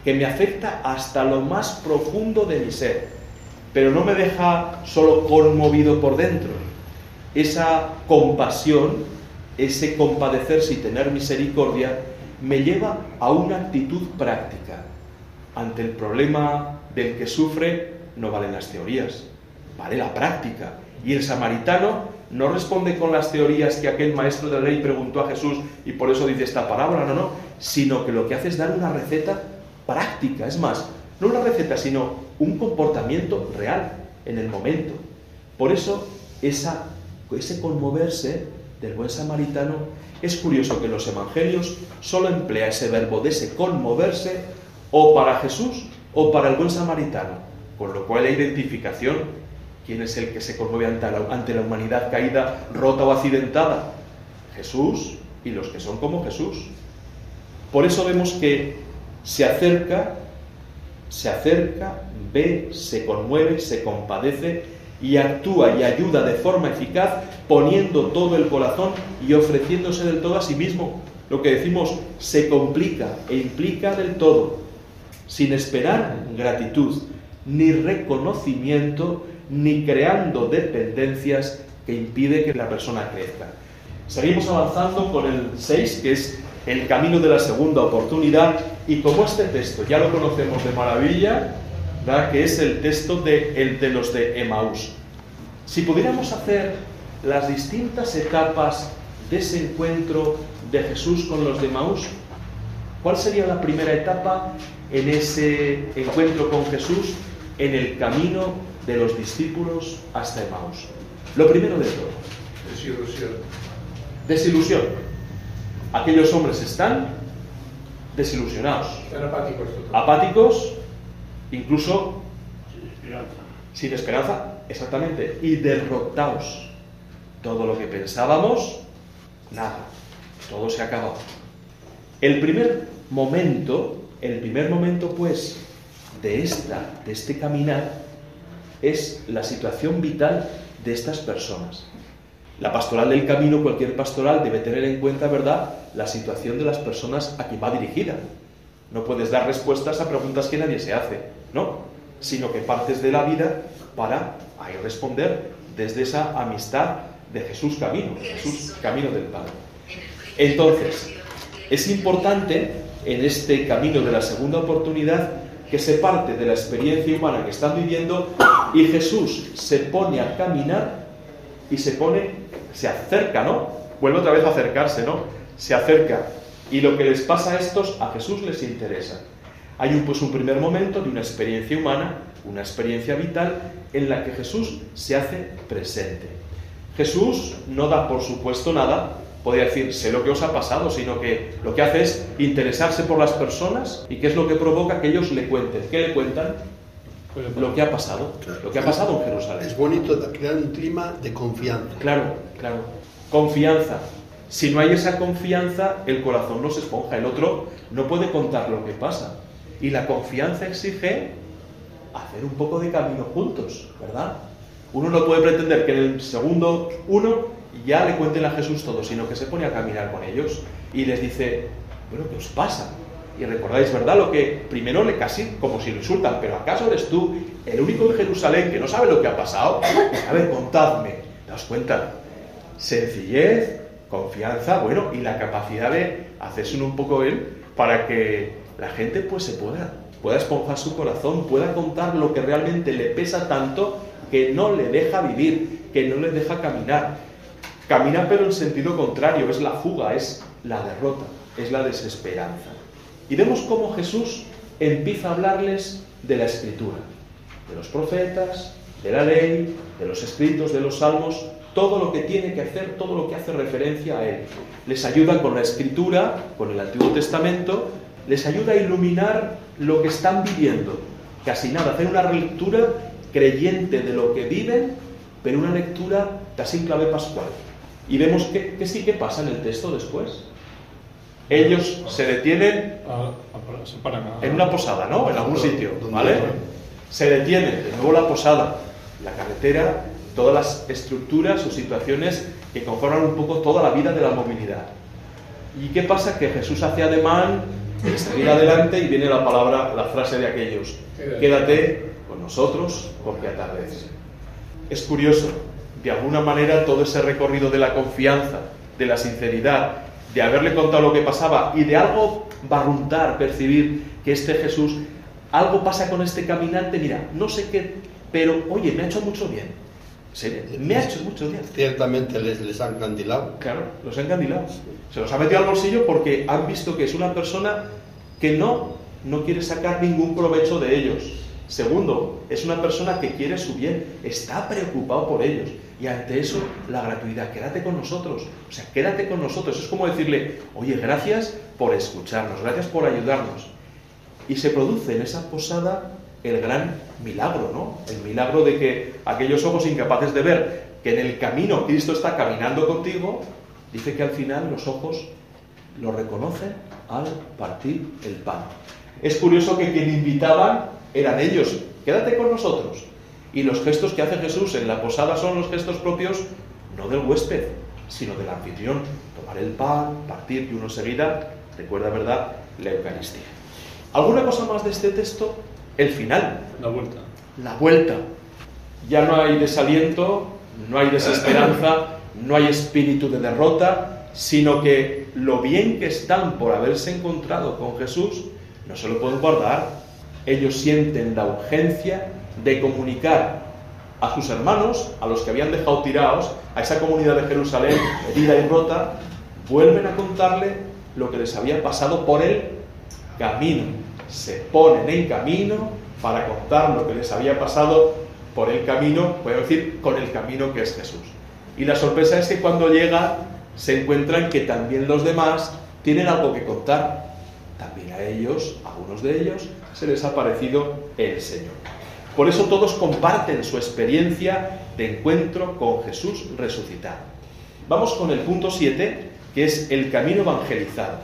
que me afecta hasta lo más profundo de mi ser, pero no me deja solo conmovido por dentro. Esa compasión, ese compadecerse y tener misericordia, me lleva a una actitud práctica. Ante el problema del que sufre, no valen las teorías, vale la práctica. Y el samaritano no responde con las teorías que aquel maestro de la ley preguntó a Jesús y por eso dice esta parábola, no, no, sino que lo que hace es dar una receta práctica, es más, no una receta, sino un comportamiento real en el momento. Por eso esa, ese conmoverse del buen samaritano es curioso que en los evangelios solo emplea ese verbo de ese conmoverse o para Jesús o para el buen samaritano, con lo cual la identificación ¿Quién es el que se conmueve ante la, ante la, humanidad caída, rota o accidentada? Jesús y los que son como Jesús. Por eso vemos que se acerca, se acerca, ve, se conmueve, se compadece y actúa y ayuda de forma eficaz poniendo todo el corazón y ofreciéndose del todo a sí mismo. Lo que decimos se complica e implica del todo, sin esperar gratitud ni reconocimiento ni creando dependencias que impide que la persona crezca. Seguimos avanzando con el 6, que es el camino de la segunda oportunidad, y como este texto ya lo conocemos de maravilla, ¿verdad? que es el texto de, el de los de Emaús. Si pudiéramos hacer las distintas etapas de ese encuentro de Jesús con los de Emaús, ¿cuál sería la primera etapa en ese encuentro con Jesús en el camino de los discípulos hasta Emaús. Lo primero de todo.
Desilusión.
Desilusión. Aquellos hombres están desilusionados.
Están apáticos.
Apáticos, incluso sin esperanza, exactamente, y derrotados. Todo lo que pensábamos, nada. todo se ha acabado. El primer momento, el primer momento pues de esta, de este caminar, es la situación vital de estas personas. La pastoral del camino, cualquier pastoral debe tener en cuenta, ¿verdad?, la situación de las personas a quien va dirigida. No puedes dar respuestas a preguntas que nadie se hace, no, sino que partes de la vida para ahí responder desde esa amistad de Jesús camino, Jesús camino del Padre. Entonces, es importante en este camino de la segunda oportunidad que se parte de la experiencia humana que están viviendo y Jesús se pone a caminar y se pone, se acerca, ¿no? Vuelve otra vez a acercarse, ¿no? Se acerca. Y lo que les pasa a estos, a Jesús les interesa. Hay un, pues, un primer momento de una experiencia humana, una experiencia vital, en la que Jesús se hace presente. Jesús no da por supuesto nada, podría decir, sé lo que os ha pasado, sino que lo que hace es interesarse por las personas y qué es lo que provoca que ellos le cuenten. ¿Qué le cuentan? Lo que ha pasado, lo que ha pasado en Jerusalén.
Es bonito crear un clima de confianza.
Claro, claro. Confianza. Si no hay esa confianza, el corazón no se esponja. El otro no puede contar lo que pasa. Y la confianza exige hacer un poco de camino juntos, ¿verdad? Uno no puede pretender que en el segundo uno ya le cuenten a Jesús todo, sino que se pone a caminar con ellos y les dice, bueno, ¿qué os pasa? Y recordáis, ¿verdad? Lo que primero le casi como si lo insultan, pero ¿acaso eres tú el único en Jerusalén que no sabe lo que ha pasado? A ver, contadme, ¿daos cuenta? Sencillez, confianza, bueno, y la capacidad de hacerse un poco él para que la gente pues se pueda, pueda esponjar su corazón, pueda contar lo que realmente le pesa tanto que no le deja vivir, que no le deja caminar, Camina pero en sentido contrario, es la fuga, es la derrota, es la desesperanza. Y vemos cómo Jesús empieza a hablarles de la escritura, de los profetas, de la ley, de los escritos, de los salmos, todo lo que tiene que hacer, todo lo que hace referencia a Él. Les ayuda con la escritura, con el Antiguo Testamento, les ayuda a iluminar lo que están viviendo. Casi nada, hacer una lectura creyente de lo que viven, pero una lectura casi en clave pascual. Y vemos que, sí que pasa en el texto después. Ellos se detienen en una posada, ¿no? En algún sitio, ¿vale? Se detienen, de nuevo la posada, la carretera, todas las estructuras o situaciones que conforman un poco toda la vida de la movilidad. ¿Y qué pasa? Que Jesús hace ademán de seguir adelante y viene la palabra, la frase de aquellos, quédate con nosotros porque atardece. Es curioso, de alguna manera todo ese recorrido de la confianza, de la sinceridad, de haberle contado lo que pasaba y de algo barruntar, percibir que este Jesús, algo pasa con este caminante, mira, no sé qué, pero oye, me ha hecho mucho bien. Me ha hecho mucho bien.
Ciertamente les, les han candilado.
Claro, los han candilado. Se los ha metido al bolsillo porque han visto que es una persona que no, no quiere sacar ningún provecho de ellos. Segundo, es una persona que quiere su bien, está preocupado por ellos. Y ante eso, la gratuidad, quédate con nosotros. O sea, quédate con nosotros. Es como decirle, oye, gracias por escucharnos, gracias por ayudarnos. Y se produce en esa posada el gran milagro, ¿no? El milagro de que aquellos ojos incapaces de ver que en el camino Cristo está caminando contigo, dice que al final los ojos lo reconocen al partir el pan. Es curioso que quien invitaban eran ellos, quédate con nosotros. Y los gestos que hace Jesús en la posada son los gestos propios no del huésped, sino del anfitrión. Tomar el pan, partir y uno seguida, recuerda, ¿verdad?, la Eucaristía. ¿Alguna cosa más de este texto? El final.
La vuelta.
La vuelta. Ya no hay desaliento, no hay desesperanza, no hay espíritu de derrota, sino que lo bien que están por haberse encontrado con Jesús, no se lo pueden guardar. Ellos sienten la urgencia de comunicar a sus hermanos, a los que habían dejado tirados, a esa comunidad de Jerusalén herida y rota, vuelven a contarle lo que les había pasado por el camino. Se ponen en camino para contar lo que les había pasado por el camino, puedo decir, con el camino que es Jesús. Y la sorpresa es que cuando llega se encuentran que también los demás tienen algo que contar. También a ellos, a algunos de ellos, se les ha parecido el Señor. Por eso todos comparten su experiencia de encuentro con Jesús resucitado. Vamos con el punto 7 que es el camino evangelizado.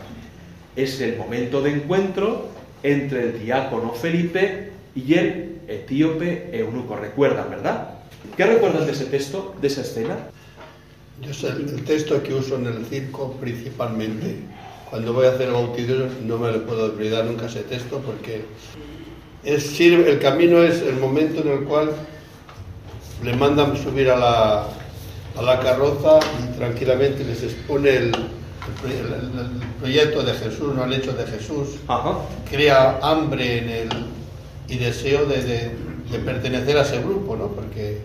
Es el momento de encuentro entre el diácono Felipe y el etíope eunuco. Recuerdan, ¿verdad? ¿Qué recuerdan de ese texto, de esa escena?
Yo sé el texto que uso en el circo principalmente. Cuando voy a hacer el bautizo no me lo puedo olvidar nunca ese texto porque es, sirve, el camino es el momento en el cual le mandan subir a la, a la carroza y tranquilamente les expone el, el, el proyecto de Jesús, no el hecho de Jesús.
Ajá.
Crea hambre en el, y deseo de, de, de pertenecer a ese grupo, ¿no? Porque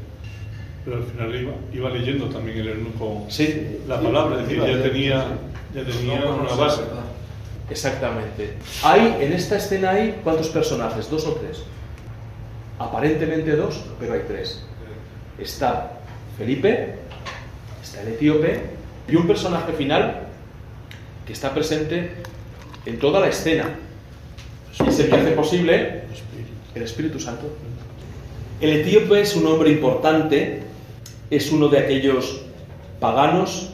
Pero al final iba, iba leyendo también el eunuco
Sí,
la palabra, es decir, ya tenía, ya tenía una base.
exactamente. Hay, en esta escena hay, ¿cuántos personajes? ¿Dos o tres? Aparentemente dos, pero hay tres. Está Felipe, está el etíope y un personaje final que está presente en toda la escena. Y es el que hace posible el Espíritu Santo. El etíope es un hombre importante, es uno de aquellos paganos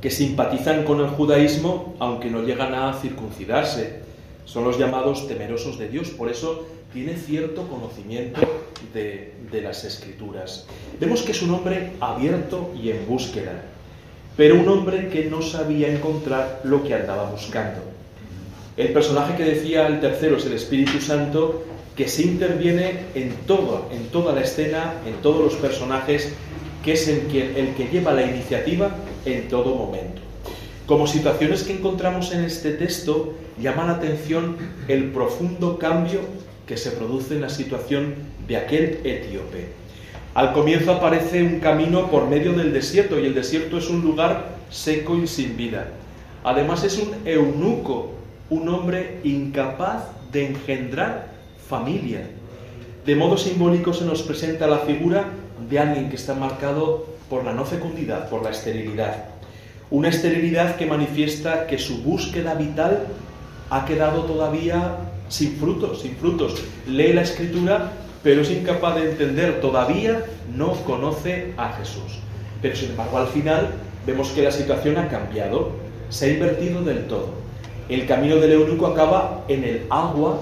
que simpatizan con el judaísmo aunque no llegan a circuncidarse. Son los llamados temerosos de Dios, por eso tiene cierto conocimiento de, de las escrituras. Vemos que es un hombre abierto y en búsqueda, pero un hombre que no sabía encontrar lo que andaba buscando. El personaje que decía el tercero es el Espíritu Santo, que se interviene en todo, en toda la escena, en todos los personajes, que es el que, el que lleva la iniciativa en todo momento. Como situaciones que encontramos en este texto, llama la atención el profundo cambio que se produce en la situación de aquel etíope. Al comienzo aparece un camino por medio del desierto y el desierto es un lugar seco y sin vida. Además es un eunuco, un hombre incapaz de engendrar familia. De modo simbólico se nos presenta la figura de alguien que está marcado por la no fecundidad, por la esterilidad. Una esterilidad que manifiesta que su búsqueda vital ha quedado todavía sin frutos, sin frutos. Lee la escritura, pero es incapaz de entender, todavía no conoce a Jesús. Pero sin embargo, al final vemos que la situación ha cambiado, se ha invertido del todo. El camino del eunuco acaba en el agua,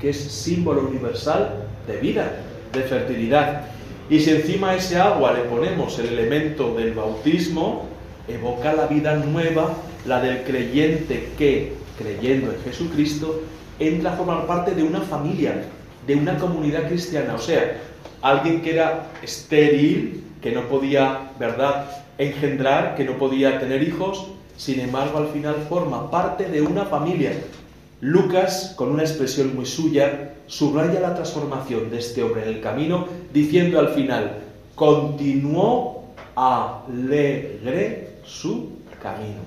que es símbolo universal de vida, de fertilidad. Y si encima a ese agua le ponemos el elemento del bautismo, evoca la vida nueva, la del creyente que, creyendo en Jesucristo, entra a formar parte de una familia, de una comunidad cristiana. O sea, alguien que era estéril, que no podía, ¿verdad?, engendrar, que no podía tener hijos, sin embargo, al final forma parte de una familia. Lucas, con una expresión muy suya, subraya la transformación de este hombre en el camino, diciendo al final, continuó alegre su camino.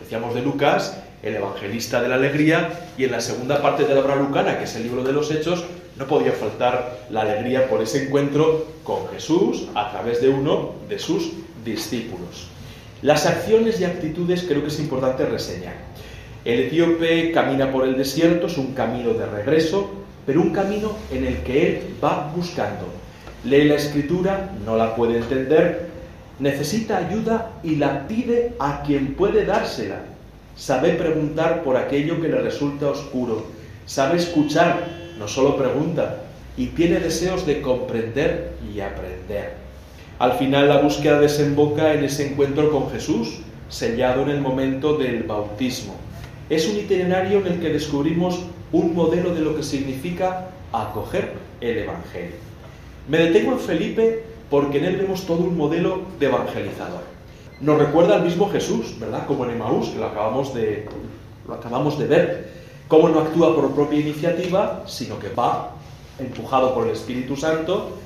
Decíamos de Lucas, el evangelista de la alegría, y en la segunda parte de la obra lucana, que es el libro de los Hechos, no podía faltar la alegría por ese encuentro con Jesús a través de uno de sus discípulos. Las acciones y actitudes creo que es importante reseñar. El etíope camina por el desierto, es un camino de regreso, pero un camino en el que él va buscando. Lee la escritura, no la puede entender, necesita ayuda y la pide a quien puede dársela. Sabe preguntar por aquello que le resulta oscuro. Sabe escuchar, no solo pregunta, y tiene deseos de comprender y aprender. Al final la búsqueda desemboca en ese encuentro con Jesús, sellado en el momento del bautismo. Es un itinerario en el que descubrimos un modelo de lo que significa acoger el Evangelio. Me detengo en Felipe porque en él vemos todo un modelo de evangelizador. Nos recuerda al mismo Jesús, ¿verdad? Como en Emaús, que lo acabamos de, lo acabamos de ver. Cómo no actúa por propia iniciativa, sino que va empujado por el Espíritu Santo.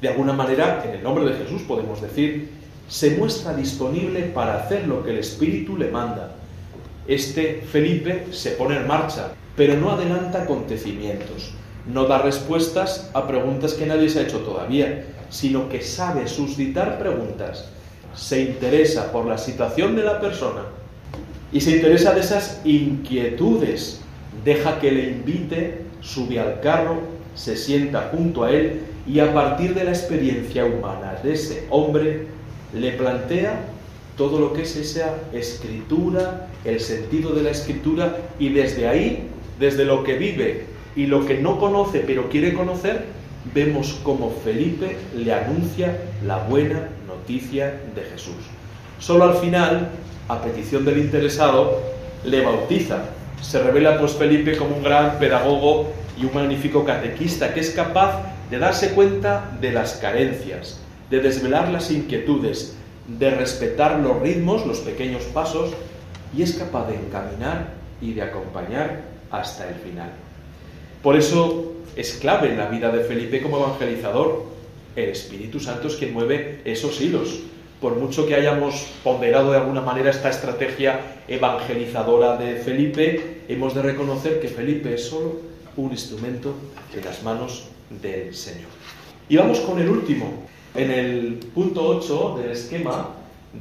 De alguna manera, en el nombre de Jesús podemos decir, se muestra disponible para hacer lo que el Espíritu le manda. Este Felipe se pone en marcha, pero no adelanta acontecimientos, no da respuestas a preguntas que nadie se ha hecho todavía, sino que sabe suscitar preguntas, se interesa por la situación de la persona y se interesa de esas inquietudes, deja que le invite, sube al carro, se sienta junto a él y a partir de la experiencia humana de ese hombre le plantea todo lo que es esa escritura, el sentido de la escritura, y desde ahí, desde lo que vive y lo que no conoce pero quiere conocer, vemos cómo Felipe le anuncia la buena noticia de Jesús. Solo al final, a petición del interesado, le bautiza. Se revela pues Felipe como un gran pedagogo y un magnífico catequista que es capaz de darse cuenta de las carencias, de desvelar las inquietudes, de respetar los ritmos, los pequeños pasos, y es capaz de encaminar y de acompañar hasta el final. Por eso es clave en la vida de Felipe como evangelizador. El Espíritu Santo es quien mueve esos hilos. Por mucho que hayamos ponderado de alguna manera esta estrategia evangelizadora de Felipe, hemos de reconocer que Felipe es solo un instrumento en las manos del Señor. Y vamos con el último. En el punto 8 del esquema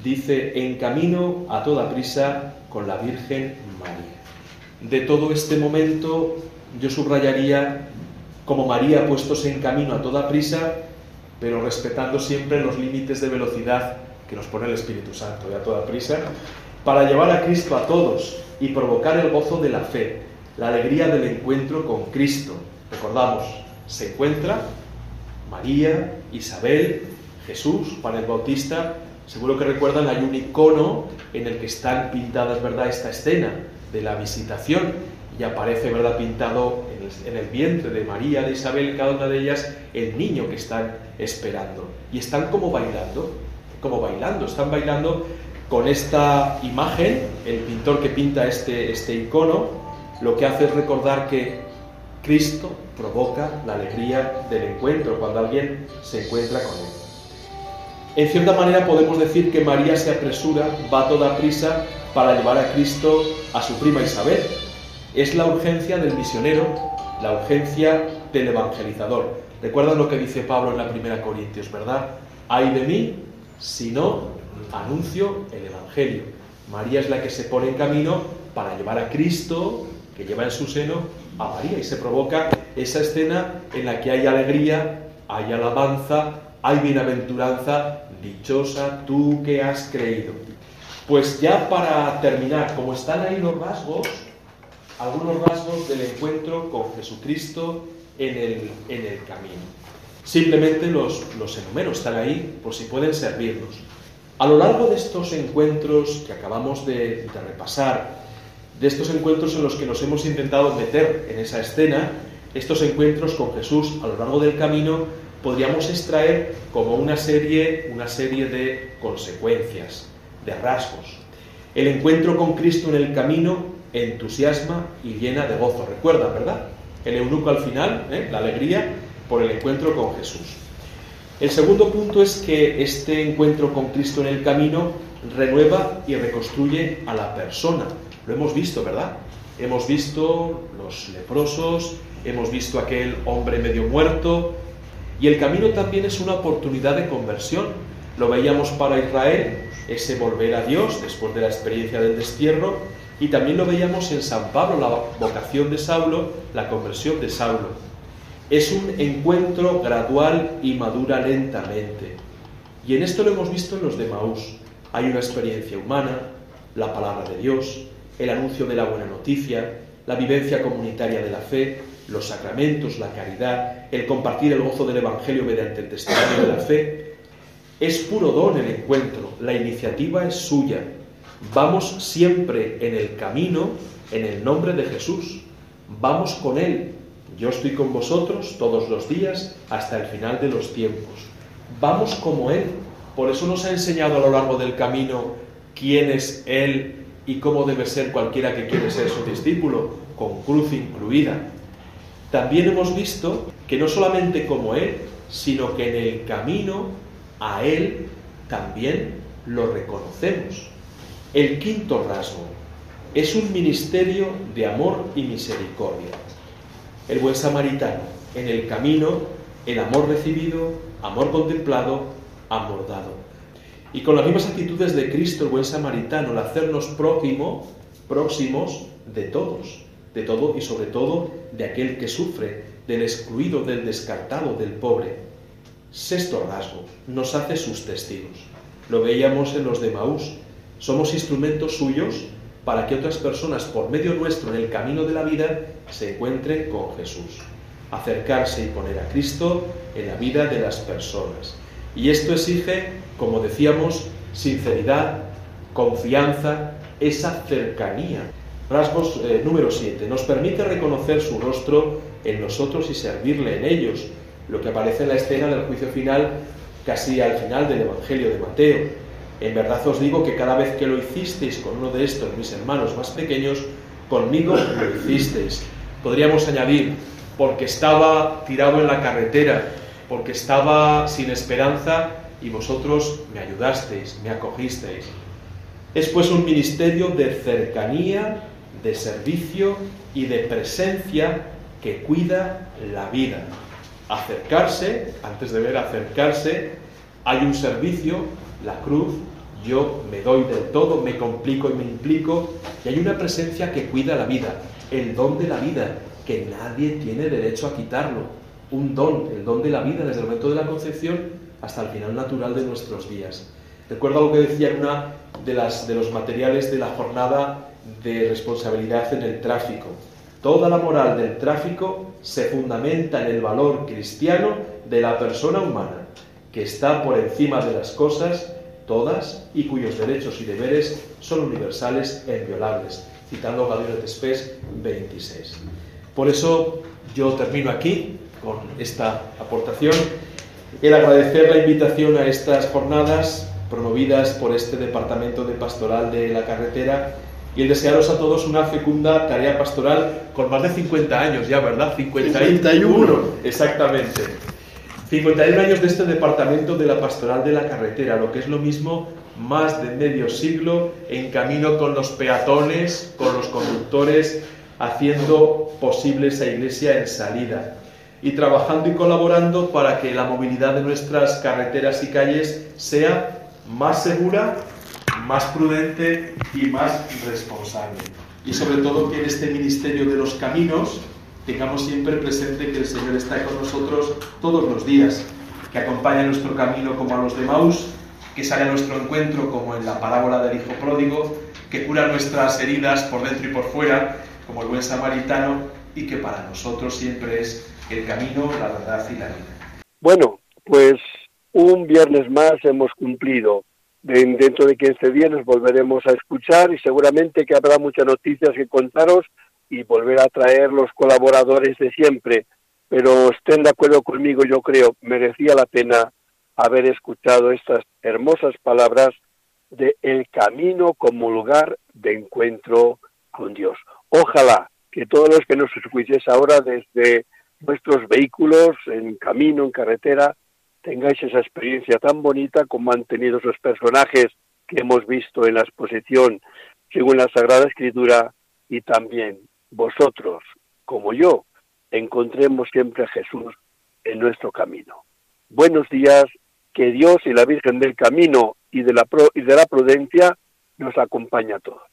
dice, en camino a toda prisa con la Virgen María. De todo este momento yo subrayaría como María puestos en camino a toda prisa, pero respetando siempre los límites de velocidad que nos pone el Espíritu Santo y a toda prisa, para llevar a Cristo a todos y provocar el gozo de la fe, la alegría del encuentro con Cristo. Recordamos, se encuentra María, Isabel, Jesús, Juan el Bautista. Seguro que recuerdan, hay un icono en el que están pintadas, ¿verdad?, esta escena de la visitación y aparece, ¿verdad?, pintado en el, vientre de María, de Isabel, cada una de ellas, el niño que están esperando. Y están como bailando, como bailando, están bailando con esta imagen, el pintor que pinta este, este icono, lo que hace es recordar que Cristo provoca la alegría del encuentro, cuando alguien se encuentra con Él. En cierta manera podemos decir que María se apresura, va toda prisa para llevar a Cristo a su prima Isabel. Es la urgencia del misionero, la urgencia del evangelizador. Recuerdan lo que dice Pablo en la primera Corintios, ¿verdad? Hay de mí si no anuncio el Evangelio. María es la que se pone en camino para llevar a Cristo, que lleva en su seno, a María. Y se provoca esa escena en la que hay alegría, hay alabanza, hay bienaventuranza, dichosa tú que has creído. Pues ya para terminar, como están ahí los rasgos, algunos rasgos del encuentro con Jesucristo en el, en el camino. Simplemente los, los enumero, están ahí por si pueden servirnos. A lo largo de estos encuentros que acabamos de, de repasar, de estos encuentros en los que nos hemos intentado meter en esa escena, estos encuentros con Jesús a lo largo del camino, podríamos extraer como una serie, una serie de consecuencias, de rasgos. El encuentro con Cristo en el camino entusiasma y llena de gozo. Recuerda, ¿verdad? El eunuco al final, ¿eh? la alegría por el encuentro con Jesús. El segundo punto es que este encuentro con Cristo en el camino renueva y reconstruye a la persona. Lo hemos visto, ¿verdad? Hemos visto los leprosos, hemos visto aquel hombre medio muerto, y el camino también es una oportunidad de conversión. Lo veíamos para Israel, ese volver a Dios después de la experiencia del destierro, y también lo veíamos en San Pablo, la vocación de Saulo, la conversión de Saulo. Es un encuentro gradual y madura lentamente. Y en esto lo hemos visto en los de Maús. Hay una experiencia humana, la palabra de Dios, el anuncio de la buena noticia, la vivencia comunitaria de la fe, los sacramentos, la caridad, el compartir el gozo del Evangelio mediante el testimonio de la fe. Es puro don el encuentro, la iniciativa es suya, Vamos siempre en el camino en el nombre de Jesús. Vamos con Él. Yo estoy con vosotros todos los días hasta el final de los tiempos. Vamos como Él. Por eso nos ha enseñado a lo largo del camino quién es Él y cómo debe ser cualquiera que quiere ser su discípulo, con cruz incluida. También hemos visto que no solamente como Él, sino que en el camino a Él también lo reconocemos. El quinto rasgo es un ministerio de amor y misericordia. El buen samaritano, en el camino, el amor recibido, amor contemplado, amor dado. Y con las mismas actitudes de Cristo, el buen samaritano, el hacernos próximo, próximos de todos, de todo y sobre todo de aquel que sufre, del excluido, del descartado, del pobre. Sexto rasgo, nos hace sus testigos. Lo veíamos en los de Maús, Somos instrumentos suyos para que otras personas, por medio nuestro, en el camino de la vida, se encuentren con Jesús. Acercarse y poner a Cristo en la vida de las personas. Y esto exige, como decíamos, sinceridad, confianza, esa cercanía. Rasgos eh, número 7. Nos permite reconocer su rostro en nosotros y servirle en ellos, lo que aparece en la escena del juicio final, casi al final del Evangelio de Mateo. En verdad os digo que cada vez que lo hicisteis con uno de estos, mis hermanos más pequeños, conmigo lo hicisteis. Podríamos añadir, porque estaba tirado en la carretera, porque estaba sin esperanza y vosotros me ayudasteis, me acogisteis. Es pues un ministerio de cercanía, de servicio y de presencia que cuida la vida. Acercarse, antes de ver acercarse, hay un servicio, la cruz, yo me doy del todo, me complico y me implico, y hay una presencia que cuida la vida, el don de la vida, que nadie tiene derecho a quitarlo. Un don, el don de la vida desde el momento de la concepción hasta el final natural de nuestros días. Recuerdo algo que decía en una de, las, de los materiales de la jornada de responsabilidad en el tráfico. Toda la moral del tráfico se fundamenta en el valor cristiano de la persona humana, que está por encima de las cosas todas y cuyos derechos y deberes son universales e inviolables, citando Gabriel Tespes 26. Por eso yo termino aquí con esta aportación, el agradecer la invitación a estas jornadas promovidas por este Departamento de Pastoral de la Carretera y el desearos a todos una fecunda tarea pastoral con más de 50 años ya, ¿verdad? 51. Exactamente. 51 años de este Departamento de la Pastoral de la Carretera, lo que es lo mismo, más de medio siglo en camino con los peatones, con los conductores, haciendo posible esa iglesia en salida y trabajando y colaborando para que la movilidad de nuestras carreteras y calles sea más segura, más prudente y más responsable. Y sobre todo que en este ministerio de los caminos tengamos siempre presente que el Señor está con nosotros todos los días, que acompaña nuestro camino como a los de Maus, que sale a nuestro encuentro como en la parábola del Hijo Pródigo, que cura nuestras heridas por dentro y por fuera, como el buen samaritano, y que para nosotros siempre es el camino, la verdad y la vida.
Bueno, pues un viernes más hemos cumplido. Dentro de 15 días nos volveremos a escuchar y seguramente que habrá muchas noticias que contaros y volver a traer los colaboradores de siempre. Pero estén de acuerdo conmigo, yo creo, merecía la pena haber escuchado estas hermosas palabras de el camino como lugar de encuentro con Dios. Ojalá que todos los que nos escuchéis ahora desde vuestros vehículos, en camino, en carretera, tengáis esa experiencia tan bonita como han tenido esos personajes que hemos visto en la exposición según la Sagrada Escritura y también vosotros, como yo, encontremos siempre a Jesús en nuestro camino. Buenos días, que Dios y la Virgen del Camino y de la, y de la Prudencia nos acompaña a todos.